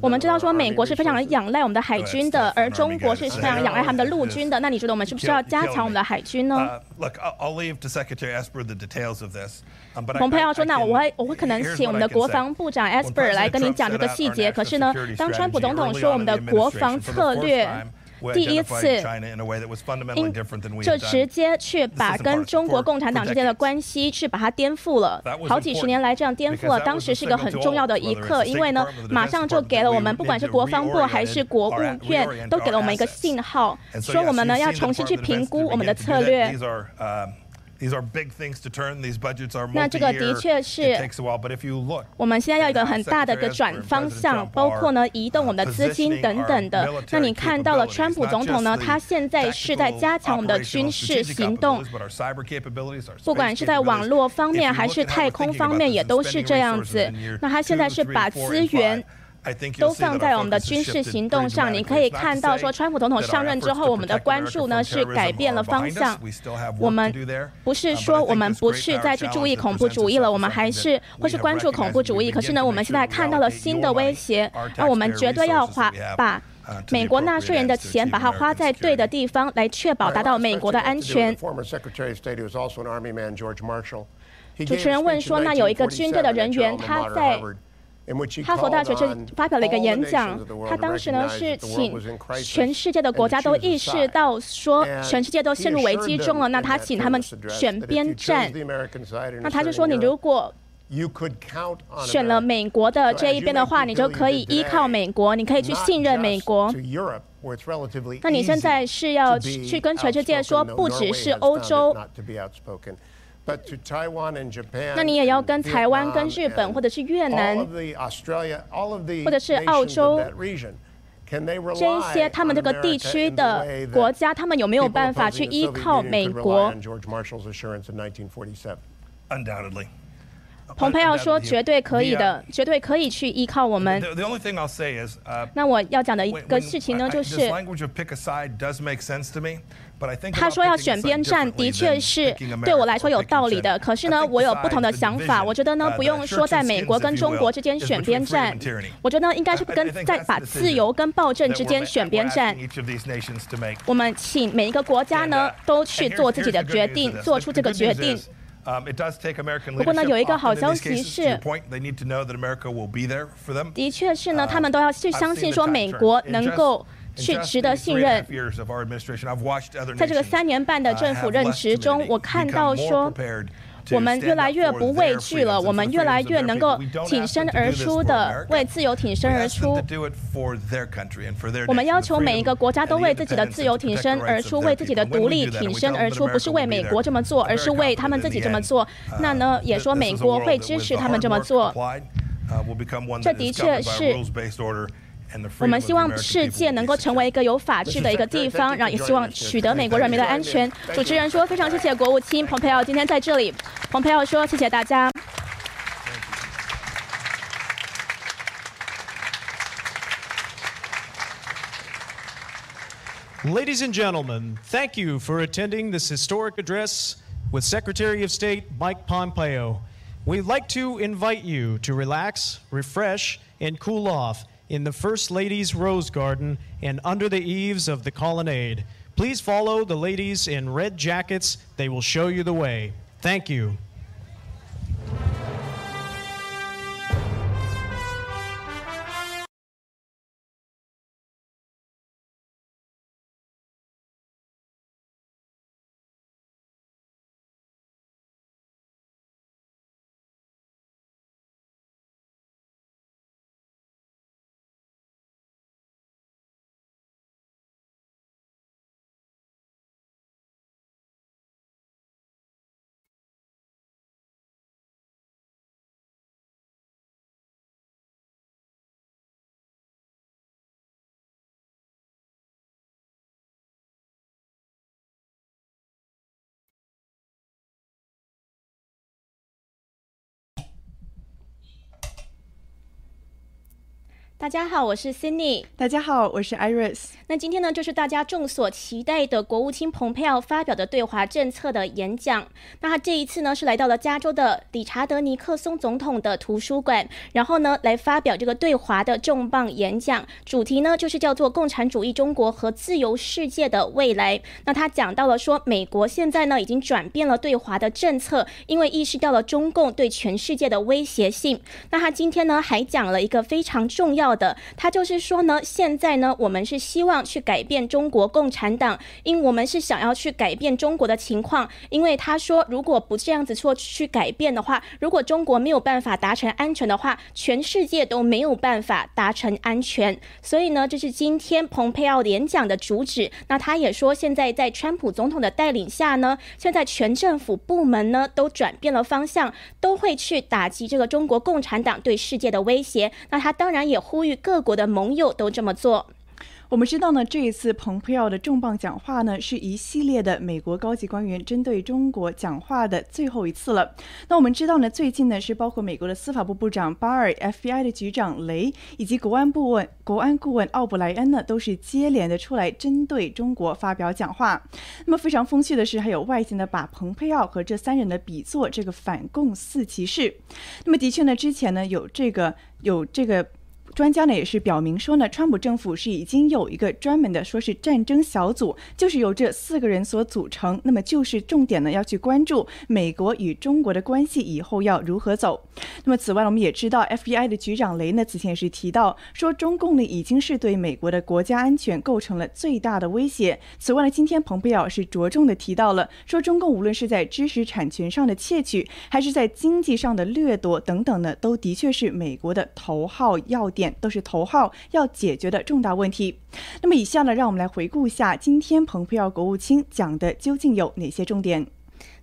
我们知道说美国是非常仰赖我们的海军的，而中国是非常仰赖他们的陆 [laughs] 军的。那你觉得我们是不是要加强我们的海军呢？蓬佩奥说：“那我会我会可能请我们的国防部长 Esper 来跟您讲这个细节。可是呢，当川普总统说我们的国防策略。”第一次，就直接去把跟中国共产党之间的关系去把它颠覆了。好几十年来这样颠覆了，当时是一个很重要的一刻，因为呢，马上就给了我们，不管是国防部还是国务院，都给了我们一个信号，说我们呢要重新去评估我们的策略。那这个的确是，我们现在要一个很大的一个转方向，包括呢移动我们的资金等等的。那你看到了，川普总统呢，他现在是在加强我们的军事行动，不管是在网络方面还是太空方面，也都是这样子。那他现在是把资源。都放在我们的军事行动上。你可以看到，说川普总统上任之后，我们的关注呢是改变了方向。我们不是说我们不是再去注意恐怖主义了，我们还是会去关注恐怖主义。可是呢，我们现在看到了新的威胁，那我们绝对要花把美国纳税人的钱，把它花在对的地方，来确保达到美国的安全。主持人问说，那有一个军队的人员，他在。哈佛大学这发表了一个演讲，他当时呢是请全世界的国家都意识到说全世界都陷入危机中了，那他请他们选边站，那他就说你如果选了美国的这一边的话，你就可以依靠美国，你可以去信任美国。那你现在是要去跟全世界说，不只是欧洲。那你也要跟台湾、跟日本，或者是越南，或者是澳洲，这一些他们这个地区的国家，他们有没有办法去依靠美国？蓬佩奥说：“绝对可以的，绝对可以去依靠我们。”那我要讲的一个事情呢，就是。他说要选边站，的确是对我来说有道理的。可是呢，我有不同的想法。我觉得呢，不用说在美国跟中国之间选边站，我觉得呢，应该是跟在把自由跟暴政之间选边站。我们请每一个国家呢，都去做自己的决定，做出这个决定。不过呢，有一个好消息是，的确是呢，他们都要去相信说美国能够。去值得信任。在这个三年半的政府任职中，我看到说，我们越来越不畏惧了，我们越来越能够挺身而出的为自由挺身而出。我们要求每一个国家都为自己的自由挺身而出，为自己的独立挺身而出，不是为美国这么做，而是为他们自己这么做。那呢，也说美国会支持他们这么做。这的确是。我们希望世界能够成为一个有法治的一个地方，然后也希望取得美国人民的安全。主持人说：“非常谢谢国务卿蓬佩奥今天在这里。”蓬佩奥说：“谢谢大家。” Ladies and gentlemen, thank you for attending this historic address with Secretary of State Mike Pompeo. We'd like to invite you to relax, refresh, and cool off in the First Lady's Rose Garden and under the eaves of the colonnade. Please follow the ladies in red jackets. They will show you the way. Thank you. 大家好，我是 Cindy。大家好，我是 Iris。那今天呢，就是大家众所期待的国务卿蓬佩奥发表的对华政策的演讲。那他这一次呢，是来到了加州的理查德尼克松总统的图书馆，然后呢，来发表这个对华的重磅演讲。主题呢，就是叫做“共产主义中国和自由世界的未来”。那他讲到了说，美国现在呢，已经转变了对华的政策，因为意识到了中共对全世界的威胁性。那他今天呢，还讲了一个非常重要。的，他就是说呢，现在呢，我们是希望去改变中国共产党，因我们是想要去改变中国的情况，因为他说，如果不这样子做去改变的话，如果中国没有办法达成安全的话，全世界都没有办法达成安全。所以呢，这是今天蓬佩奥演讲的主旨。那他也说，现在在川普总统的带领下呢，现在全政府部门呢都转变了方向，都会去打击这个中国共产党对世界的威胁。那他当然也呼。呼吁各国的盟友都这么做。我们知道呢，这一次蓬佩奥的重磅讲话呢，是一系列的美国高级官员针对中国讲话的最后一次了。那我们知道呢，最近呢是包括美国的司法部部长巴尔、FBI 的局长雷以及国安部问国安顾问奥布莱恩呢，都是接连的出来针对中国发表讲话。那么非常风趣的是，还有外界呢把蓬佩奥和这三人的比作这个反共四骑士。那么的确呢，之前呢有这个有这个。专家呢也是表明说呢，川普政府是已经有一个专门的说是战争小组，就是由这四个人所组成。那么就是重点呢要去关注美国与中国的关系以后要如何走。那么此外，我们也知道 FBI 的局长雷呢此前也是提到说，中共呢已经是对美国的国家安全构成了最大的威胁。此外呢，今天蓬佩奥是着重的提到了说，中共无论是在知识产权上的窃取，还是在经济上的掠夺等等呢，都的确是美国的头号要点。都是头号要解决的重大问题。那么，以下呢，让我们来回顾一下今天蓬佩奥国务卿讲的究竟有哪些重点。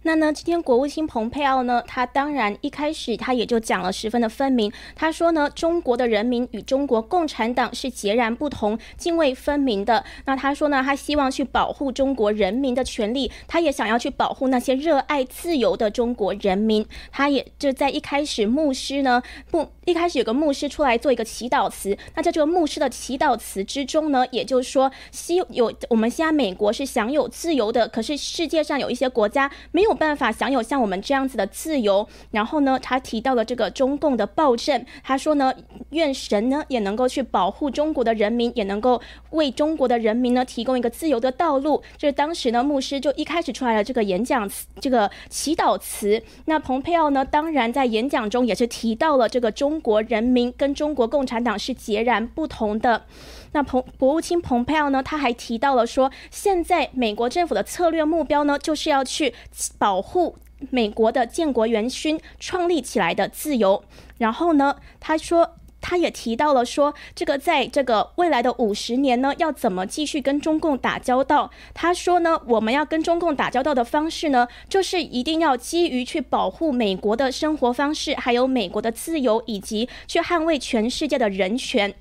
那呢？今天国务卿蓬佩奥呢？他当然一开始他也就讲了十分的分明。他说呢，中国的人民与中国共产党是截然不同、泾渭分明的。那他说呢，他希望去保护中国人民的权利，他也想要去保护那些热爱自由的中国人民。他也就在一开始，牧师呢，不一开始有个牧师出来做一个祈祷词。那在这个牧师的祈祷词之中呢，也就是说，希有我们现在美国是享有自由的，可是世界上有一些国家没有。办法享有像我们这样子的自由。然后呢，他提到了这个中共的暴政。他说呢，愿神呢也能够去保护中国的人民，也能够为中国的人民呢提供一个自由的道路。就是当时呢，牧师就一开始出来了这个演讲词，这个祈祷词。那蓬佩奥呢，当然在演讲中也是提到了这个中国人民跟中国共产党是截然不同的。那彭国务卿蓬佩奥呢？他还提到了说，现在美国政府的策略目标呢，就是要去保护。美国的建国元勋创立起来的自由。然后呢，他说。他也提到了说，这个在这个未来的五十年呢，要怎么继续跟中共打交道？他说呢，我们要跟中共打交道的方式呢，就是一定要基于去保护美国的生活方式，还有美国的自由，以及去捍卫全世界的人权。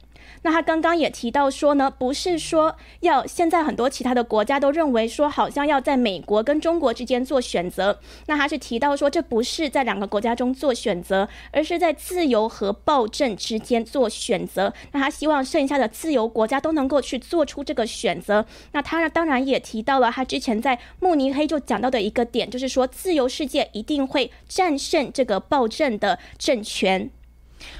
那他刚刚也提到说呢，不是说要现在很多其他的国家都认为说，好像要在美国跟中国之间做选择。那他是提到说，这不是在两个国家中做选择，而是在自由和暴政之间做选择。那他希望剩下的自由国家都能够去做出这个选择。那他呢当然也提到了他之前在慕尼黑就讲到的一个点，就是说自由世界一定会战胜这个暴政的政权。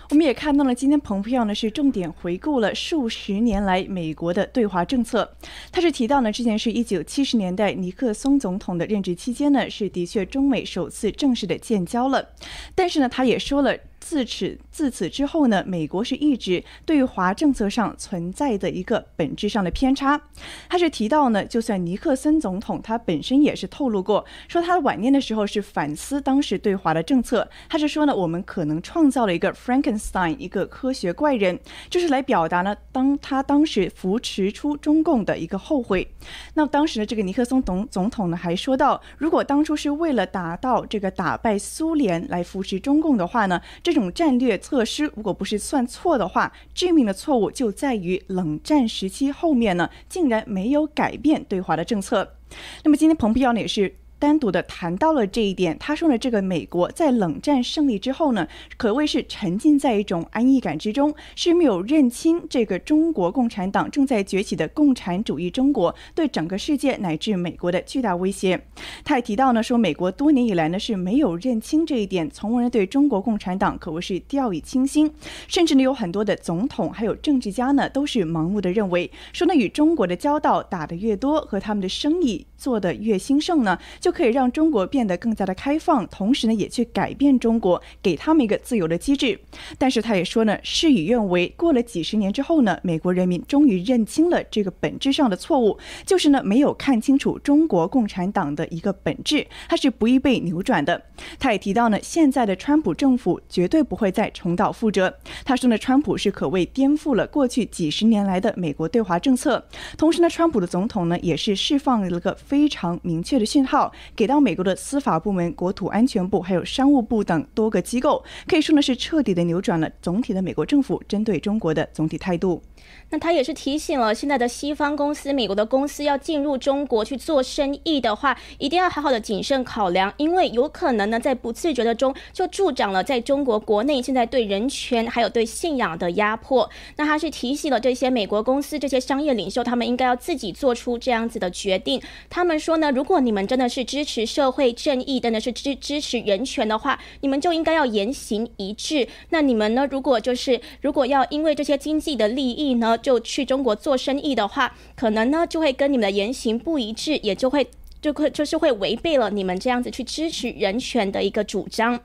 我们也看到了，今天蓬佩奥呢是重点回顾了数十年来美国的对华政策。他是提到呢，之前是一九七十年代尼克松总统的任职期间呢，是的确中美首次正式的建交了。但是呢，他也说了。自此自此之后呢，美国是一直对华政策上存在的一个本质上的偏差。他是提到呢，就算尼克森总统他本身也是透露过，说他晚年的时候是反思当时对华的政策。他是说呢，我们可能创造了一个 Frankenstein，一个科学怪人，就是来表达呢，当他当时扶持出中共的一个后悔。那当时的这个尼克松总总统呢，还说到，如果当初是为了达到这个打败苏联来扶持中共的话呢，这这种战略措施，如果不是算错的话，致命的错误就在于冷战时期后面呢，竟然没有改变对华的政策。那么今天蓬佩奥呢也是。单独的谈到了这一点，他说呢，这个美国在冷战胜利之后呢，可谓是沉浸在一种安逸感之中，是没有认清这个中国共产党正在崛起的共产主义中国对整个世界乃至美国的巨大威胁。他也提到呢，说美国多年以来呢是没有认清这一点，从而对中国共产党可谓是掉以轻心，甚至呢有很多的总统还有政治家呢都是盲目的认为，说呢与中国的交道打得越多，和他们的生意做得越兴盛呢。就可以让中国变得更加的开放，同时呢，也去改变中国，给他们一个自由的机制。但是他也说呢，事与愿违。过了几十年之后呢，美国人民终于认清了这个本质上的错误，就是呢，没有看清楚中国共产党的一个本质，它是不易被扭转的。他也提到呢，现在的川普政府绝对不会再重蹈覆辙。他说呢，川普是可谓颠覆了过去几十年来的美国对华政策。同时呢，川普的总统呢，也是释放了个非常明确的讯号。给到美国的司法部门、国土安全部还有商务部等多个机构，可以说呢是彻底的扭转了总体的美国政府针对中国的总体态度。那他也是提醒了现在的西方公司、美国的公司要进入中国去做生意的话，一定要好好的谨慎考量，因为有可能呢在不自觉的中就助长了在中国国内现在对人权还有对信仰的压迫。那他是提醒了这些美国公司、这些商业领袖，他们应该要自己做出这样子的决定。他们说呢，如果你们真的是支持社会正义，真的是支支持人权的话，你们就应该要言行一致。那你们呢，如果就是如果要因为这些经济的利益呢？就去中国做生意的话，可能呢就会跟你们的言行不一致，也就会就会就是会违背了你们这样子去支持人权的一个主张。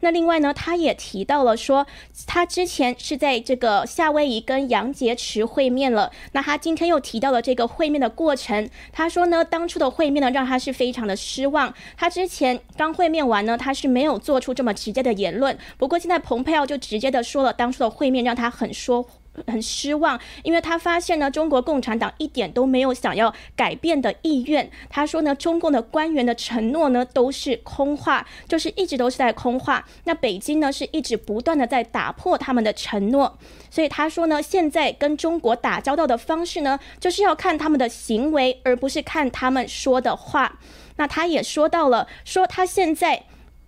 那另外呢，他也提到了说，他之前是在这个夏威夷跟杨洁篪会面了。那他今天又提到了这个会面的过程，他说呢，当初的会面呢让他是非常的失望。他之前刚会面完呢，他是没有做出这么直接的言论。不过现在蓬佩奥就直接的说了，当初的会面让他很说。很失望，因为他发现呢，中国共产党一点都没有想要改变的意愿。他说呢，中共的官员的承诺呢都是空话，就是一直都是在空话。那北京呢是一直不断的在打破他们的承诺，所以他说呢，现在跟中国打交道的方式呢，就是要看他们的行为，而不是看他们说的话。那他也说到了，说他现在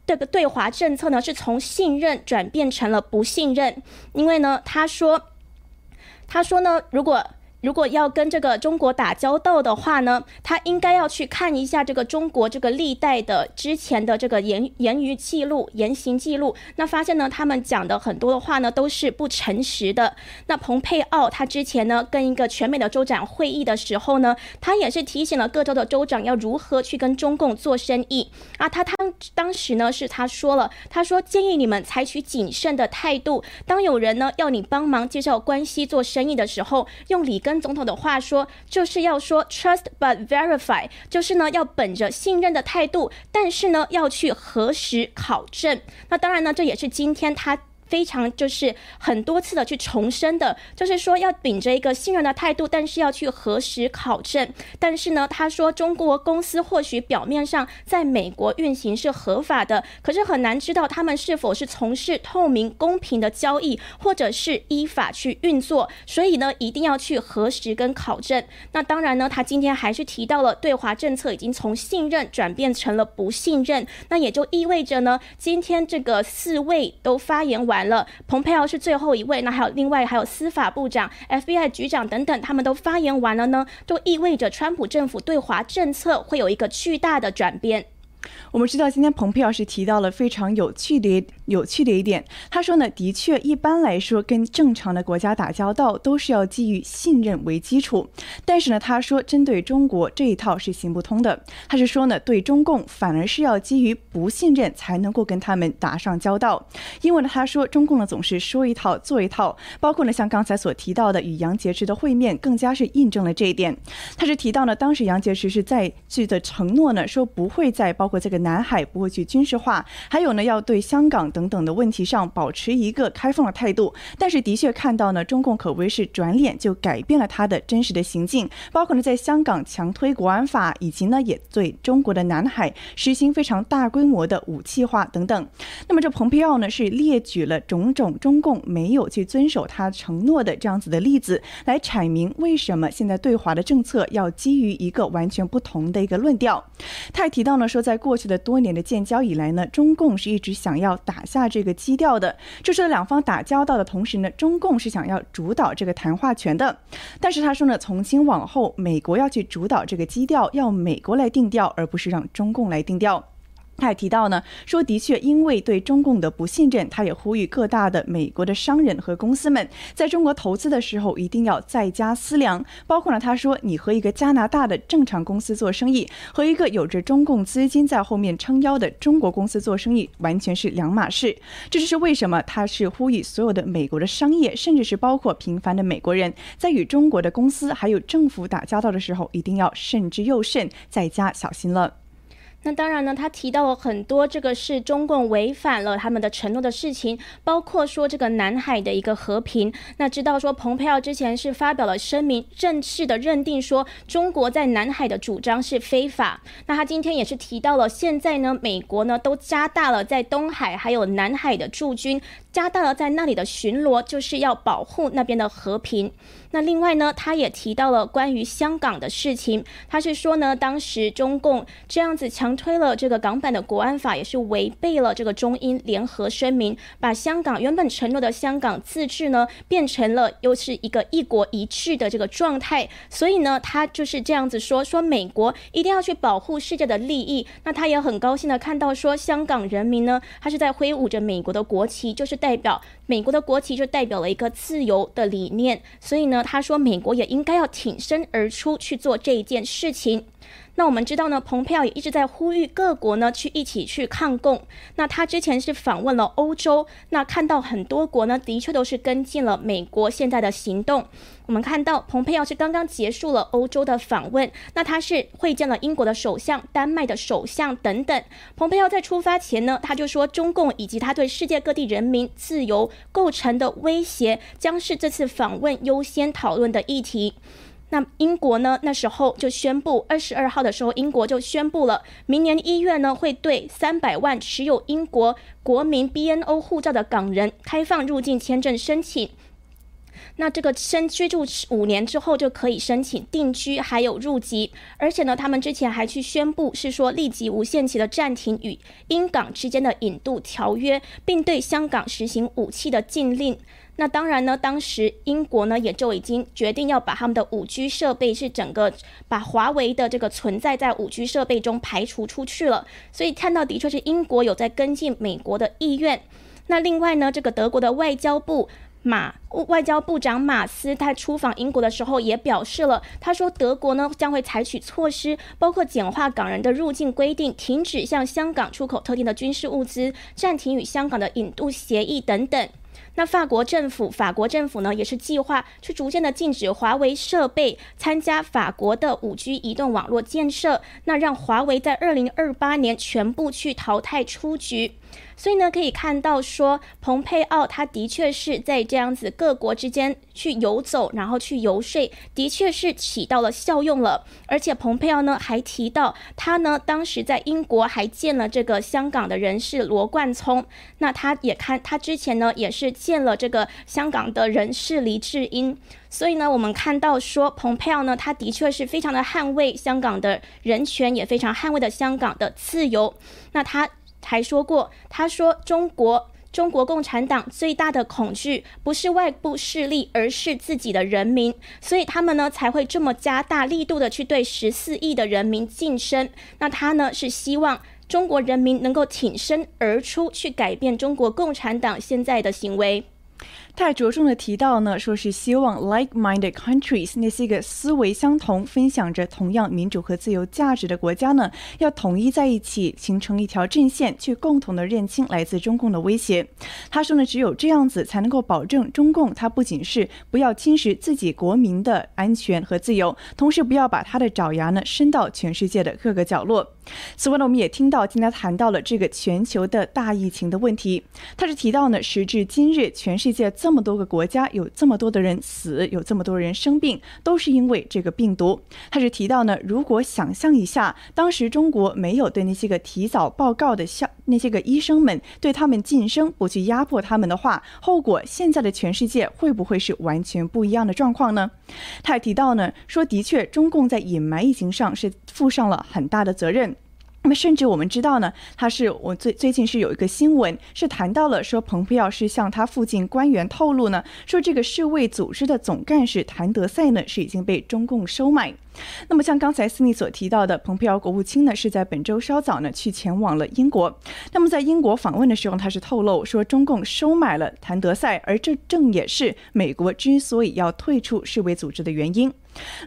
这个对华政策呢，是从信任转变成了不信任，因为呢，他说。他说呢，如果如果要跟这个中国打交道的话呢，他应该要去看一下这个中国这个历代的之前的这个言言语记录、言行记录。那发现呢，他们讲的很多的话呢都是不诚实的。那蓬佩奥他之前呢跟一个全美的州长会议的时候呢，他也是提醒了各州的州长要如何去跟中共做生意啊。他他当时呢是他说了，他说建议你们采取谨慎的态度。当有人呢要你帮忙介绍关系做生意的时候，用理跟总统的话说，就是要说 trust but verify，就是呢要本着信任的态度，但是呢要去核实考证。那当然呢，这也是今天他。非常就是很多次的去重申的，就是说要秉着一个信任的态度，但是要去核实考证。但是呢，他说中国公司或许表面上在美国运行是合法的，可是很难知道他们是否是从事透明公平的交易，或者是依法去运作。所以呢，一定要去核实跟考证。那当然呢，他今天还是提到了对华政策已经从信任转变成了不信任。那也就意味着呢，今天这个四位都发言完。完了，蓬佩奥是最后一位，那还有另外还有司法部长、FBI 局长等等，他们都发言完了呢，都意味着川普政府对华政策会有一个巨大的转变。我们知道，今天蓬佩奥是提到了非常有趣的、有趣的一点。他说呢，的确，一般来说，跟正常的国家打交道都是要基于信任为基础。但是呢，他说针对中国这一套是行不通的。他是说呢，对中共反而是要基于不信任才能够跟他们打上交道。因为呢，他说中共呢总是说一套做一套，包括呢像刚才所提到的与杨洁篪的会面，更加是印证了这一点。他是提到呢，当时杨洁篪是在去的承诺呢，说不会再包包括这个南海不会去军事化，还有呢，要对香港等等的问题上保持一个开放的态度。但是的确看到呢，中共可谓是转脸就改变了他的真实的行径，包括呢在香港强推国安法，以及呢也对中国的南海实行非常大规模的武器化等等。那么这蓬佩奥呢是列举了种种中共没有去遵守他承诺的这样子的例子，来阐明为什么现在对华的政策要基于一个完全不同的一个论调。他还提到呢说，在过去的多年的建交以来呢，中共是一直想要打下这个基调的，就是两方打交道的同时呢，中共是想要主导这个谈话权的。但是他说呢，从今往后，美国要去主导这个基调，要美国来定调，而不是让中共来定调。他也提到呢，说的确，因为对中共的不信任，他也呼吁各大的美国的商人和公司们在中国投资的时候一定要再加思量。包括呢，他说，你和一个加拿大的正常公司做生意，和一个有着中共资金在后面撑腰的中国公司做生意，完全是两码事。这就是为什么他是呼吁所有的美国的商业，甚至是包括平凡的美国人，在与中国的公司还有政府打交道的时候，一定要慎之又慎，再加小心了。那当然呢，他提到了很多这个是中共违反了他们的承诺的事情，包括说这个南海的一个和平。那知道说蓬佩奥之前是发表了声明，正式的认定说中国在南海的主张是非法。那他今天也是提到了，现在呢，美国呢都加大了在东海还有南海的驻军，加大了在那里的巡逻，就是要保护那边的和平。那另外呢，他也提到了关于香港的事情。他是说呢，当时中共这样子强推了这个港版的国安法，也是违背了这个中英联合声明，把香港原本承诺的香港自治呢，变成了又是一个一国一制的这个状态。所以呢，他就是这样子说，说美国一定要去保护世界的利益。那他也很高兴的看到说，香港人民呢，他是在挥舞着美国的国旗，就是代表美国的国旗，就代表了一个自由的理念。所以呢。他说，美国也应该要挺身而出去做这一件事情。那我们知道呢，蓬佩奥也一直在呼吁各国呢去一起去抗共。那他之前是访问了欧洲，那看到很多国呢的确都是跟进了美国现在的行动。我们看到蓬佩奥是刚刚结束了欧洲的访问，那他是会见了英国的首相、丹麦的首相等等。蓬佩奥在出发前呢，他就说中共以及他对世界各地人民自由构成的威胁，将是这次访问优先讨论的议题。那英国呢？那时候就宣布，二十二号的时候，英国就宣布了，明年一月呢，会对三百万持有英国国民 BNO 护照的港人开放入境签证申请。那这个申居住五年之后就可以申请定居，还有入籍。而且呢，他们之前还去宣布，是说立即无限期的暂停与英港之间的引渡条约，并对香港实行武器的禁令。那当然呢，当时英国呢也就已经决定要把他们的五 G 设备是整个把华为的这个存在在五 G 设备中排除出去了。所以看到的确是英国有在跟进美国的意愿。那另外呢，这个德国的外交部。马外交部长马斯他出访英国的时候也表示了，他说德国呢将会采取措施，包括简化港人的入境规定，停止向香港出口特定的军事物资，暂停与香港的引渡协议等等。那法国政府，法国政府呢，也是计划去逐渐的禁止华为设备参加法国的五 G 移动网络建设，那让华为在二零二八年全部去淘汰出局。所以呢，可以看到说，蓬佩奥他的确是在这样子各国之间去游走，然后去游说，的确是起到了效用了。而且蓬佩奥呢还提到，他呢当时在英国还见了这个香港的人士罗冠聪，那他也看他之前呢也是见了这个香港的人士黎智英。所以呢，我们看到说，蓬佩奥呢他的确是非常的捍卫香港的人权，也非常捍卫的香港的自由。那他。还说过，他说中国中国共产党最大的恐惧不是外部势力，而是自己的人民，所以他们呢才会这么加大力度的去对十四亿的人民晋升。那他呢是希望中国人民能够挺身而出，去改变中国共产党现在的行为。他还着重的提到呢，说是希望 like-minded countries 那些个思维相同、分享着同样民主和自由价值的国家呢，要统一在一起，形成一条阵线，去共同的认清来自中共的威胁。他说呢，只有这样子才能够保证中共，它不仅是不要侵蚀自己国民的安全和自由，同时不要把他的爪牙呢伸到全世界的各个角落。此外呢，我们也听到今天谈到了这个全球的大疫情的问题。他是提到呢，时至今日，全世界么多个国家有这么多的人死，有这么多人生病，都是因为这个病毒。他是提到呢，如果想象一下，当时中国没有对那些个提早报告的校那些个医生们对他们晋升，不去压迫他们的话，后果现在的全世界会不会是完全不一样的状况呢？他还提到呢，说的确，中共在隐瞒疫情上是负上了很大的责任。那么，甚至我们知道呢，他是我最最近是有一个新闻，是谈到了说，蓬佩奥是向他附近官员透露呢，说这个世卫组织的总干事谭德赛呢是已经被中共收买。那么，像刚才斯尼所提到的，蓬佩奥国务卿呢是在本周稍早呢去前往了英国。那么，在英国访问的时候，他是透露说，中共收买了谭德赛，而这正也是美国之所以要退出世卫组织的原因。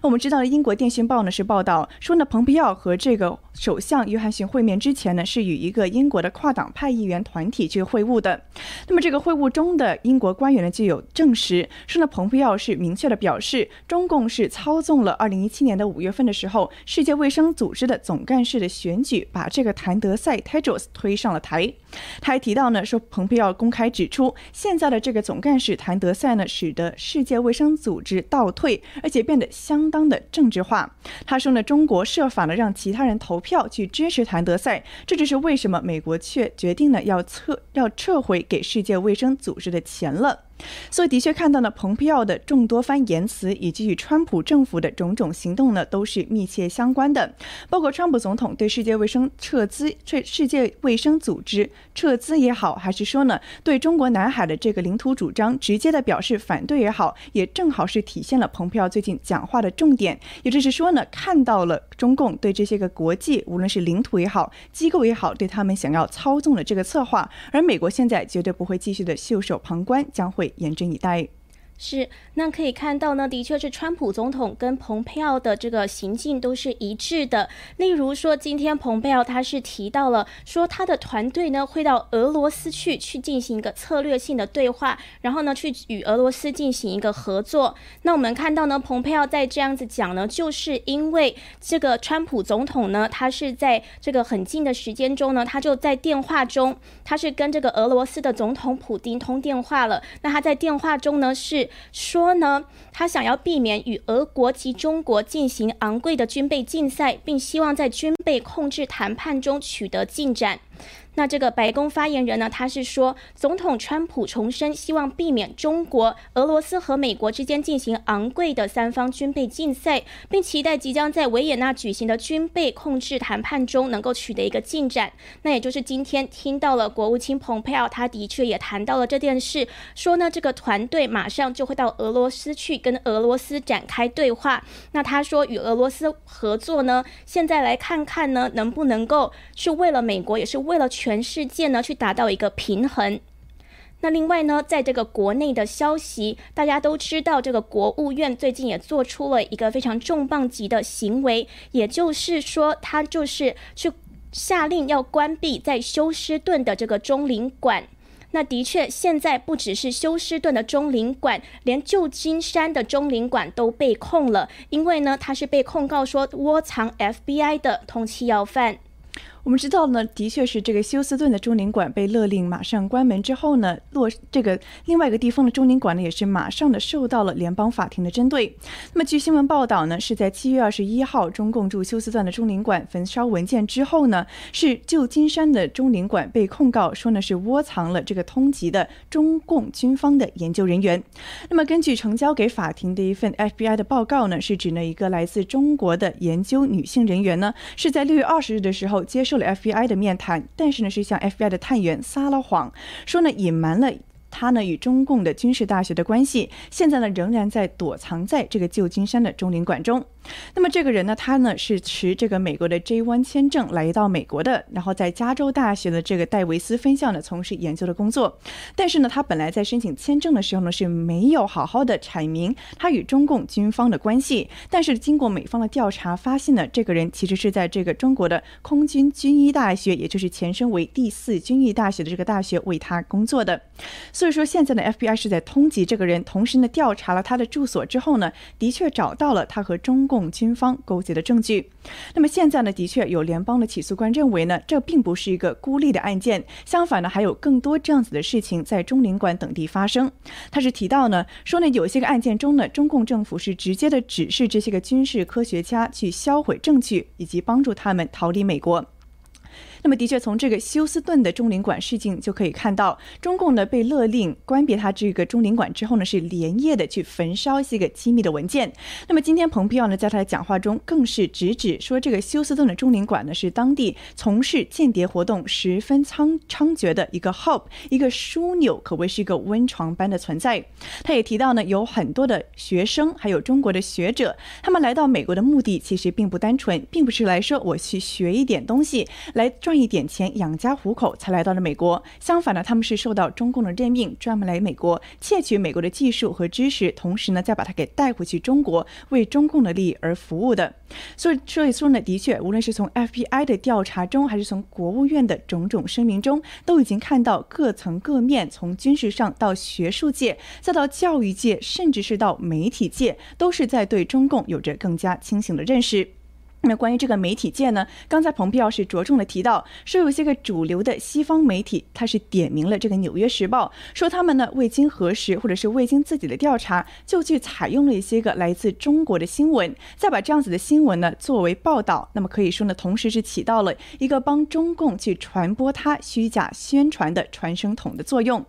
那我们知道，英国电讯报呢是报道说呢，蓬佩奥和这个首相约翰逊会面之前呢，是与一个英国的跨党派议员团体去会晤的。那么，这个会晤中的英国官员呢就有证实说呢，蓬佩奥是明确的表示，中共是操纵了2017年的五月份的时候，世界卫生组织的总干事的选举，把这个谭德赛 （Tedros） 推上了台。他还提到呢，说蓬佩奥公开指出，现在的这个总干事谭德赛呢，使得世界卫生组织倒退，而且变得相当的政治化。他说呢，中国设法呢让其他人投票去支持谭德赛，这就是为什么美国却决定呢要撤要撤回给世界卫生组织的钱了。所以，的确看到了，蓬佩奥的众多番言辞，以及与川普政府的种种行动呢，都是密切相关的。包括川普总统对世界卫生撤资、对世界卫生组织撤资也好，还是说呢，对中国南海的这个领土主张直接的表示反对也好，也正好是体现了蓬佩奥最近讲话的重点。也就是说呢，看到了中共对这些个国际，无论是领土也好、机构也好，对他们想要操纵的这个策划，而美国现在绝对不会继续的袖手旁观，将会。严阵以待。是，那可以看到呢，的确是川普总统跟蓬佩奥的这个行径都是一致的。例如说，今天蓬佩奥他是提到了说，他的团队呢会到俄罗斯去，去进行一个策略性的对话，然后呢去与俄罗斯进行一个合作。那我们看到呢，蓬佩奥在这样子讲呢，就是因为这个川普总统呢，他是在这个很近的时间中呢，他就在电话中，他是跟这个俄罗斯的总统普京通电话了。那他在电话中呢是。说呢，他想要避免与俄国及中国进行昂贵的军备竞赛，并希望在军备控制谈判中取得进展。那这个白宫发言人呢？他是说，总统川普重申希望避免中国、俄罗斯和美国之间进行昂贵的三方军备竞赛，并期待即将在维也纳举行的军备控制谈判中能够取得一个进展。那也就是今天听到了国务卿蓬佩奥，他的确也谈到了这件事，说呢，这个团队马上就会到俄罗斯去跟俄罗斯展开对话。那他说与俄罗斯合作呢，现在来看看呢，能不能够是为了美国，也是为了。全全世界呢，去达到一个平衡。那另外呢，在这个国内的消息，大家都知道，这个国务院最近也做出了一个非常重磅级的行为，也就是说，他就是去下令要关闭在休斯顿的这个中领馆。那的确，现在不只是休斯顿的中领馆，连旧金山的中领馆都被控了，因为呢，他是被控告说窝藏 FBI 的通缉要犯。我们知道呢，的确是这个休斯顿的中领馆被勒令马上关门之后呢，落这个另外一个地方的中领馆呢，也是马上的受到了联邦法庭的针对。那么据新闻报道呢，是在七月二十一号，中共驻休斯顿的中领馆焚烧文件之后呢，是旧金山的中领馆被控告说呢是窝藏了这个通缉的中共军方的研究人员。那么根据呈交给法庭的一份 FBI 的报告呢，是指呢一个来自中国的研究女性人员呢，是在六月二十日的时候接受。受了 FBI 的面谈，但是呢是向 FBI 的探员撒了谎，说呢隐瞒了。他呢与中共的军事大学的关系，现在呢仍然在躲藏在这个旧金山的中领馆中。那么这个人呢，他呢是持这个美国的 J1 签证来到美国的，然后在加州大学的这个戴维斯分校呢从事研究的工作。但是呢，他本来在申请签证的时候呢是没有好好的阐明他与中共军方的关系。但是经过美方的调查，发现呢这个人其实是在这个中国的空军军医大学，也就是前身为第四军医大学的这个大学为他工作的。所以说，现在的 FBI 是在通缉这个人，同时呢，调查了他的住所之后呢，的确找到了他和中共军方勾结的证据。那么现在呢，的确有联邦的起诉官认为呢，这并不是一个孤立的案件，相反呢，还有更多这样子的事情在中领馆等地发生。他是提到呢，说呢，有些个案件中呢，中共政府是直接的指示这些个军事科学家去销毁证据，以及帮助他们逃离美国。那么，的确，从这个休斯顿的中领馆事件就可以看到，中共呢被勒令关闭他这个中领馆之后呢，是连夜的去焚烧一些个机密的文件。那么，今天蓬佩奥呢在他的讲话中更是直指说，这个休斯顿的中领馆呢是当地从事间谍活动十分猖猖獗的一个 hub，一个枢纽，可谓是一个温床般的存在。他也提到呢，有很多的学生，还有中国的学者，他们来到美国的目的其实并不单纯，并不是来说我去学一点东西来。赚一点钱养家糊口才来到了美国。相反呢，他们是受到中共的任命，专门来美国窃取美国的技术和知识，同时呢再把它给带回去中国，为中共的利益而服务的。所以，所以说呢，的确，无论是从 FBI 的调查中，还是从国务院的种种声明中，都已经看到各层各面，从军事上到学术界，再到教育界，甚至是到媒体界，都是在对中共有着更加清醒的认识。那关于这个媒体界呢，刚才蓬佩奥是着重的提到，说有些个主流的西方媒体，他是点名了这个《纽约时报》，说他们呢未经核实或者是未经自己的调查，就去采用了一些个来自中国的新闻，再把这样子的新闻呢作为报道，那么可以说呢，同时是起到了一个帮中共去传播他虚假宣传的传声筒的作用。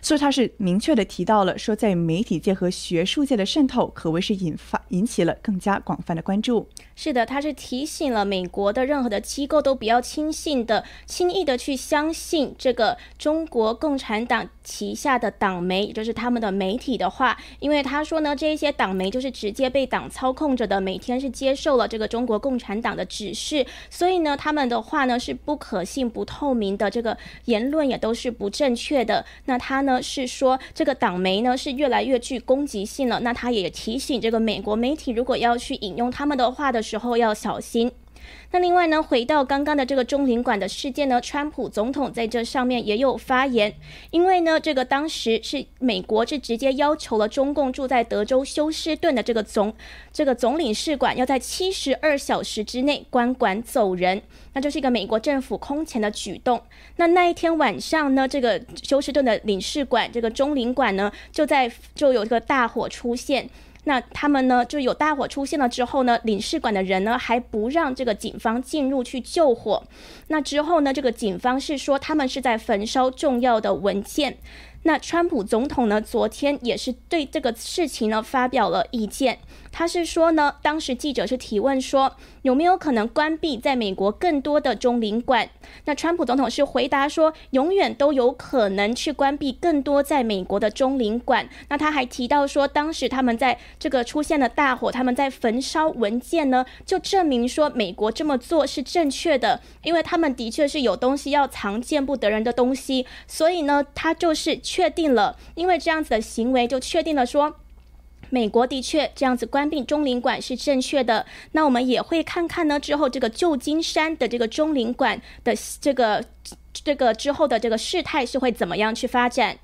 所以他是明确的提到了，说在媒体界和学术界的渗透，可谓是引发引起了更加广泛的关注。是的，他是提醒了美国的任何的机构都不要轻信的、轻易的去相信这个中国共产党旗下的党媒，也就是他们的媒体的话，因为他说呢，这一些党媒就是直接被党操控着的，每天是接受了这个中国共产党的指示，所以呢，他们的话呢是不可信、不透明的，这个言论也都是不正确的。那那他呢是说，这个党媒呢是越来越具攻击性了。那他也提醒这个美国媒体，如果要去引用他们的话的。时候要小心。那另外呢，回到刚刚的这个中领馆的事件呢，川普总统在这上面也有发言，因为呢，这个当时是美国是直接要求了中共住在德州休斯顿的这个总这个总领事馆要在七十二小时之内关馆走人，那就是一个美国政府空前的举动。那那一天晚上呢，这个休斯顿的领事馆这个中领馆呢，就在就有这个大火出现。那他们呢，就有大火出现了之后呢，领事馆的人呢还不让这个警方进入去救火。那之后呢，这个警方是说他们是在焚烧重要的文件。那川普总统呢，昨天也是对这个事情呢发表了意见。他是说呢，当时记者是提问说有没有可能关闭在美国更多的中领馆？那川普总统是回答说，永远都有可能去关闭更多在美国的中领馆。那他还提到说，当时他们在这个出现了大火，他们在焚烧文件呢，就证明说美国这么做是正确的，因为他们的确是有东西要藏见不得人的东西，所以呢，他就是。确定了，因为这样子的行为就确定了说。美国的确这样子关闭中领馆是正确的，那我们也会看看呢之后这个旧金山的这个中领馆的这个这个之后的这个事态是会怎么样去发展。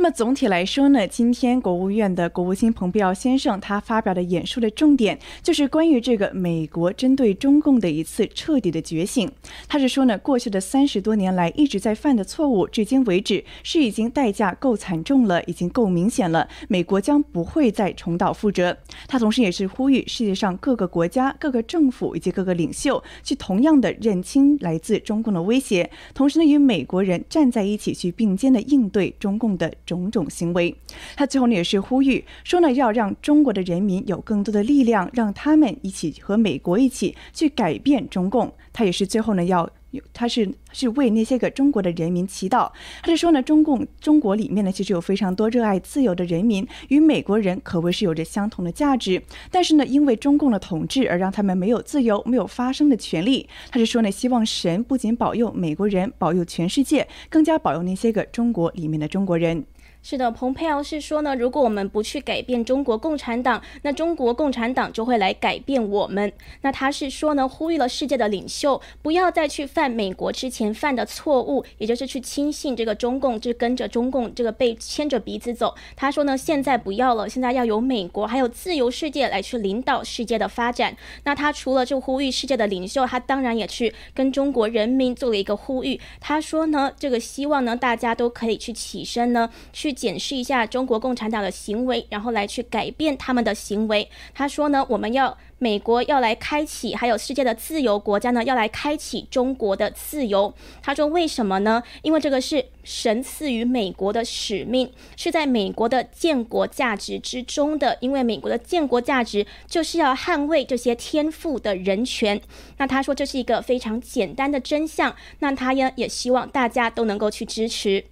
那么总体来说呢，今天国务院的国务卿蓬佩奥先生他发表的演说的重点就是关于这个美国针对中共的一次彻底的觉醒。他是说呢，过去的三十多年来一直在犯的错误，至今为止是已经代价够惨重了，已经够明显了。美国将不会再重蹈覆辙。他同时也是呼吁世界上各个国家、各个政府以及各个领袖去同样的认清来自中共的威胁，同时呢，与美国人站在一起去并肩的应对中共的。种种行为，他最后呢也是呼吁说呢，要让中国的人民有更多的力量，让他们一起和美国一起去改变中共。他也是最后呢要，他是是为那些个中国的人民祈祷。他是说呢，中共中国里面呢其实有非常多热爱自由的人民，与美国人可谓是有着相同的价值。但是呢，因为中共的统治而让他们没有自由、没有发声的权利。他是说呢，希望神不仅保佑美国人，保佑全世界，更加保佑那些个中国里面的中国人。是的，蓬佩奥是说呢，如果我们不去改变中国共产党，那中国共产党就会来改变我们。那他是说呢，呼吁了世界的领袖不要再去犯美国之前犯的错误，也就是去轻信这个中共，就跟着中共这个被牵着鼻子走。他说呢，现在不要了，现在要由美国还有自由世界来去领导世界的发展。那他除了就呼吁世界的领袖，他当然也去跟中国人民做了一个呼吁。他说呢，这个希望呢，大家都可以去起身呢，去。去检视一下中国共产党的行为，然后来去改变他们的行为。他说呢，我们要美国要来开启，还有世界的自由国家呢要来开启中国的自由。他说为什么呢？因为这个是神赐予美国的使命，是在美国的建国价值之中的。因为美国的建国价值就是要捍卫这些天赋的人权。那他说这是一个非常简单的真相。那他呢也希望大家都能够去支持。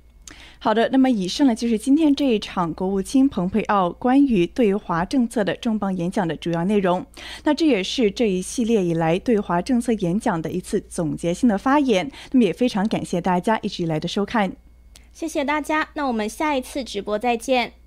好的，那么以上呢就是今天这一场国务卿蓬佩奥关于对华政策的重磅演讲的主要内容。那这也是这一系列以来对华政策演讲的一次总结性的发言。那么也非常感谢大家一直以来的收看，谢谢大家。那我们下一次直播再见。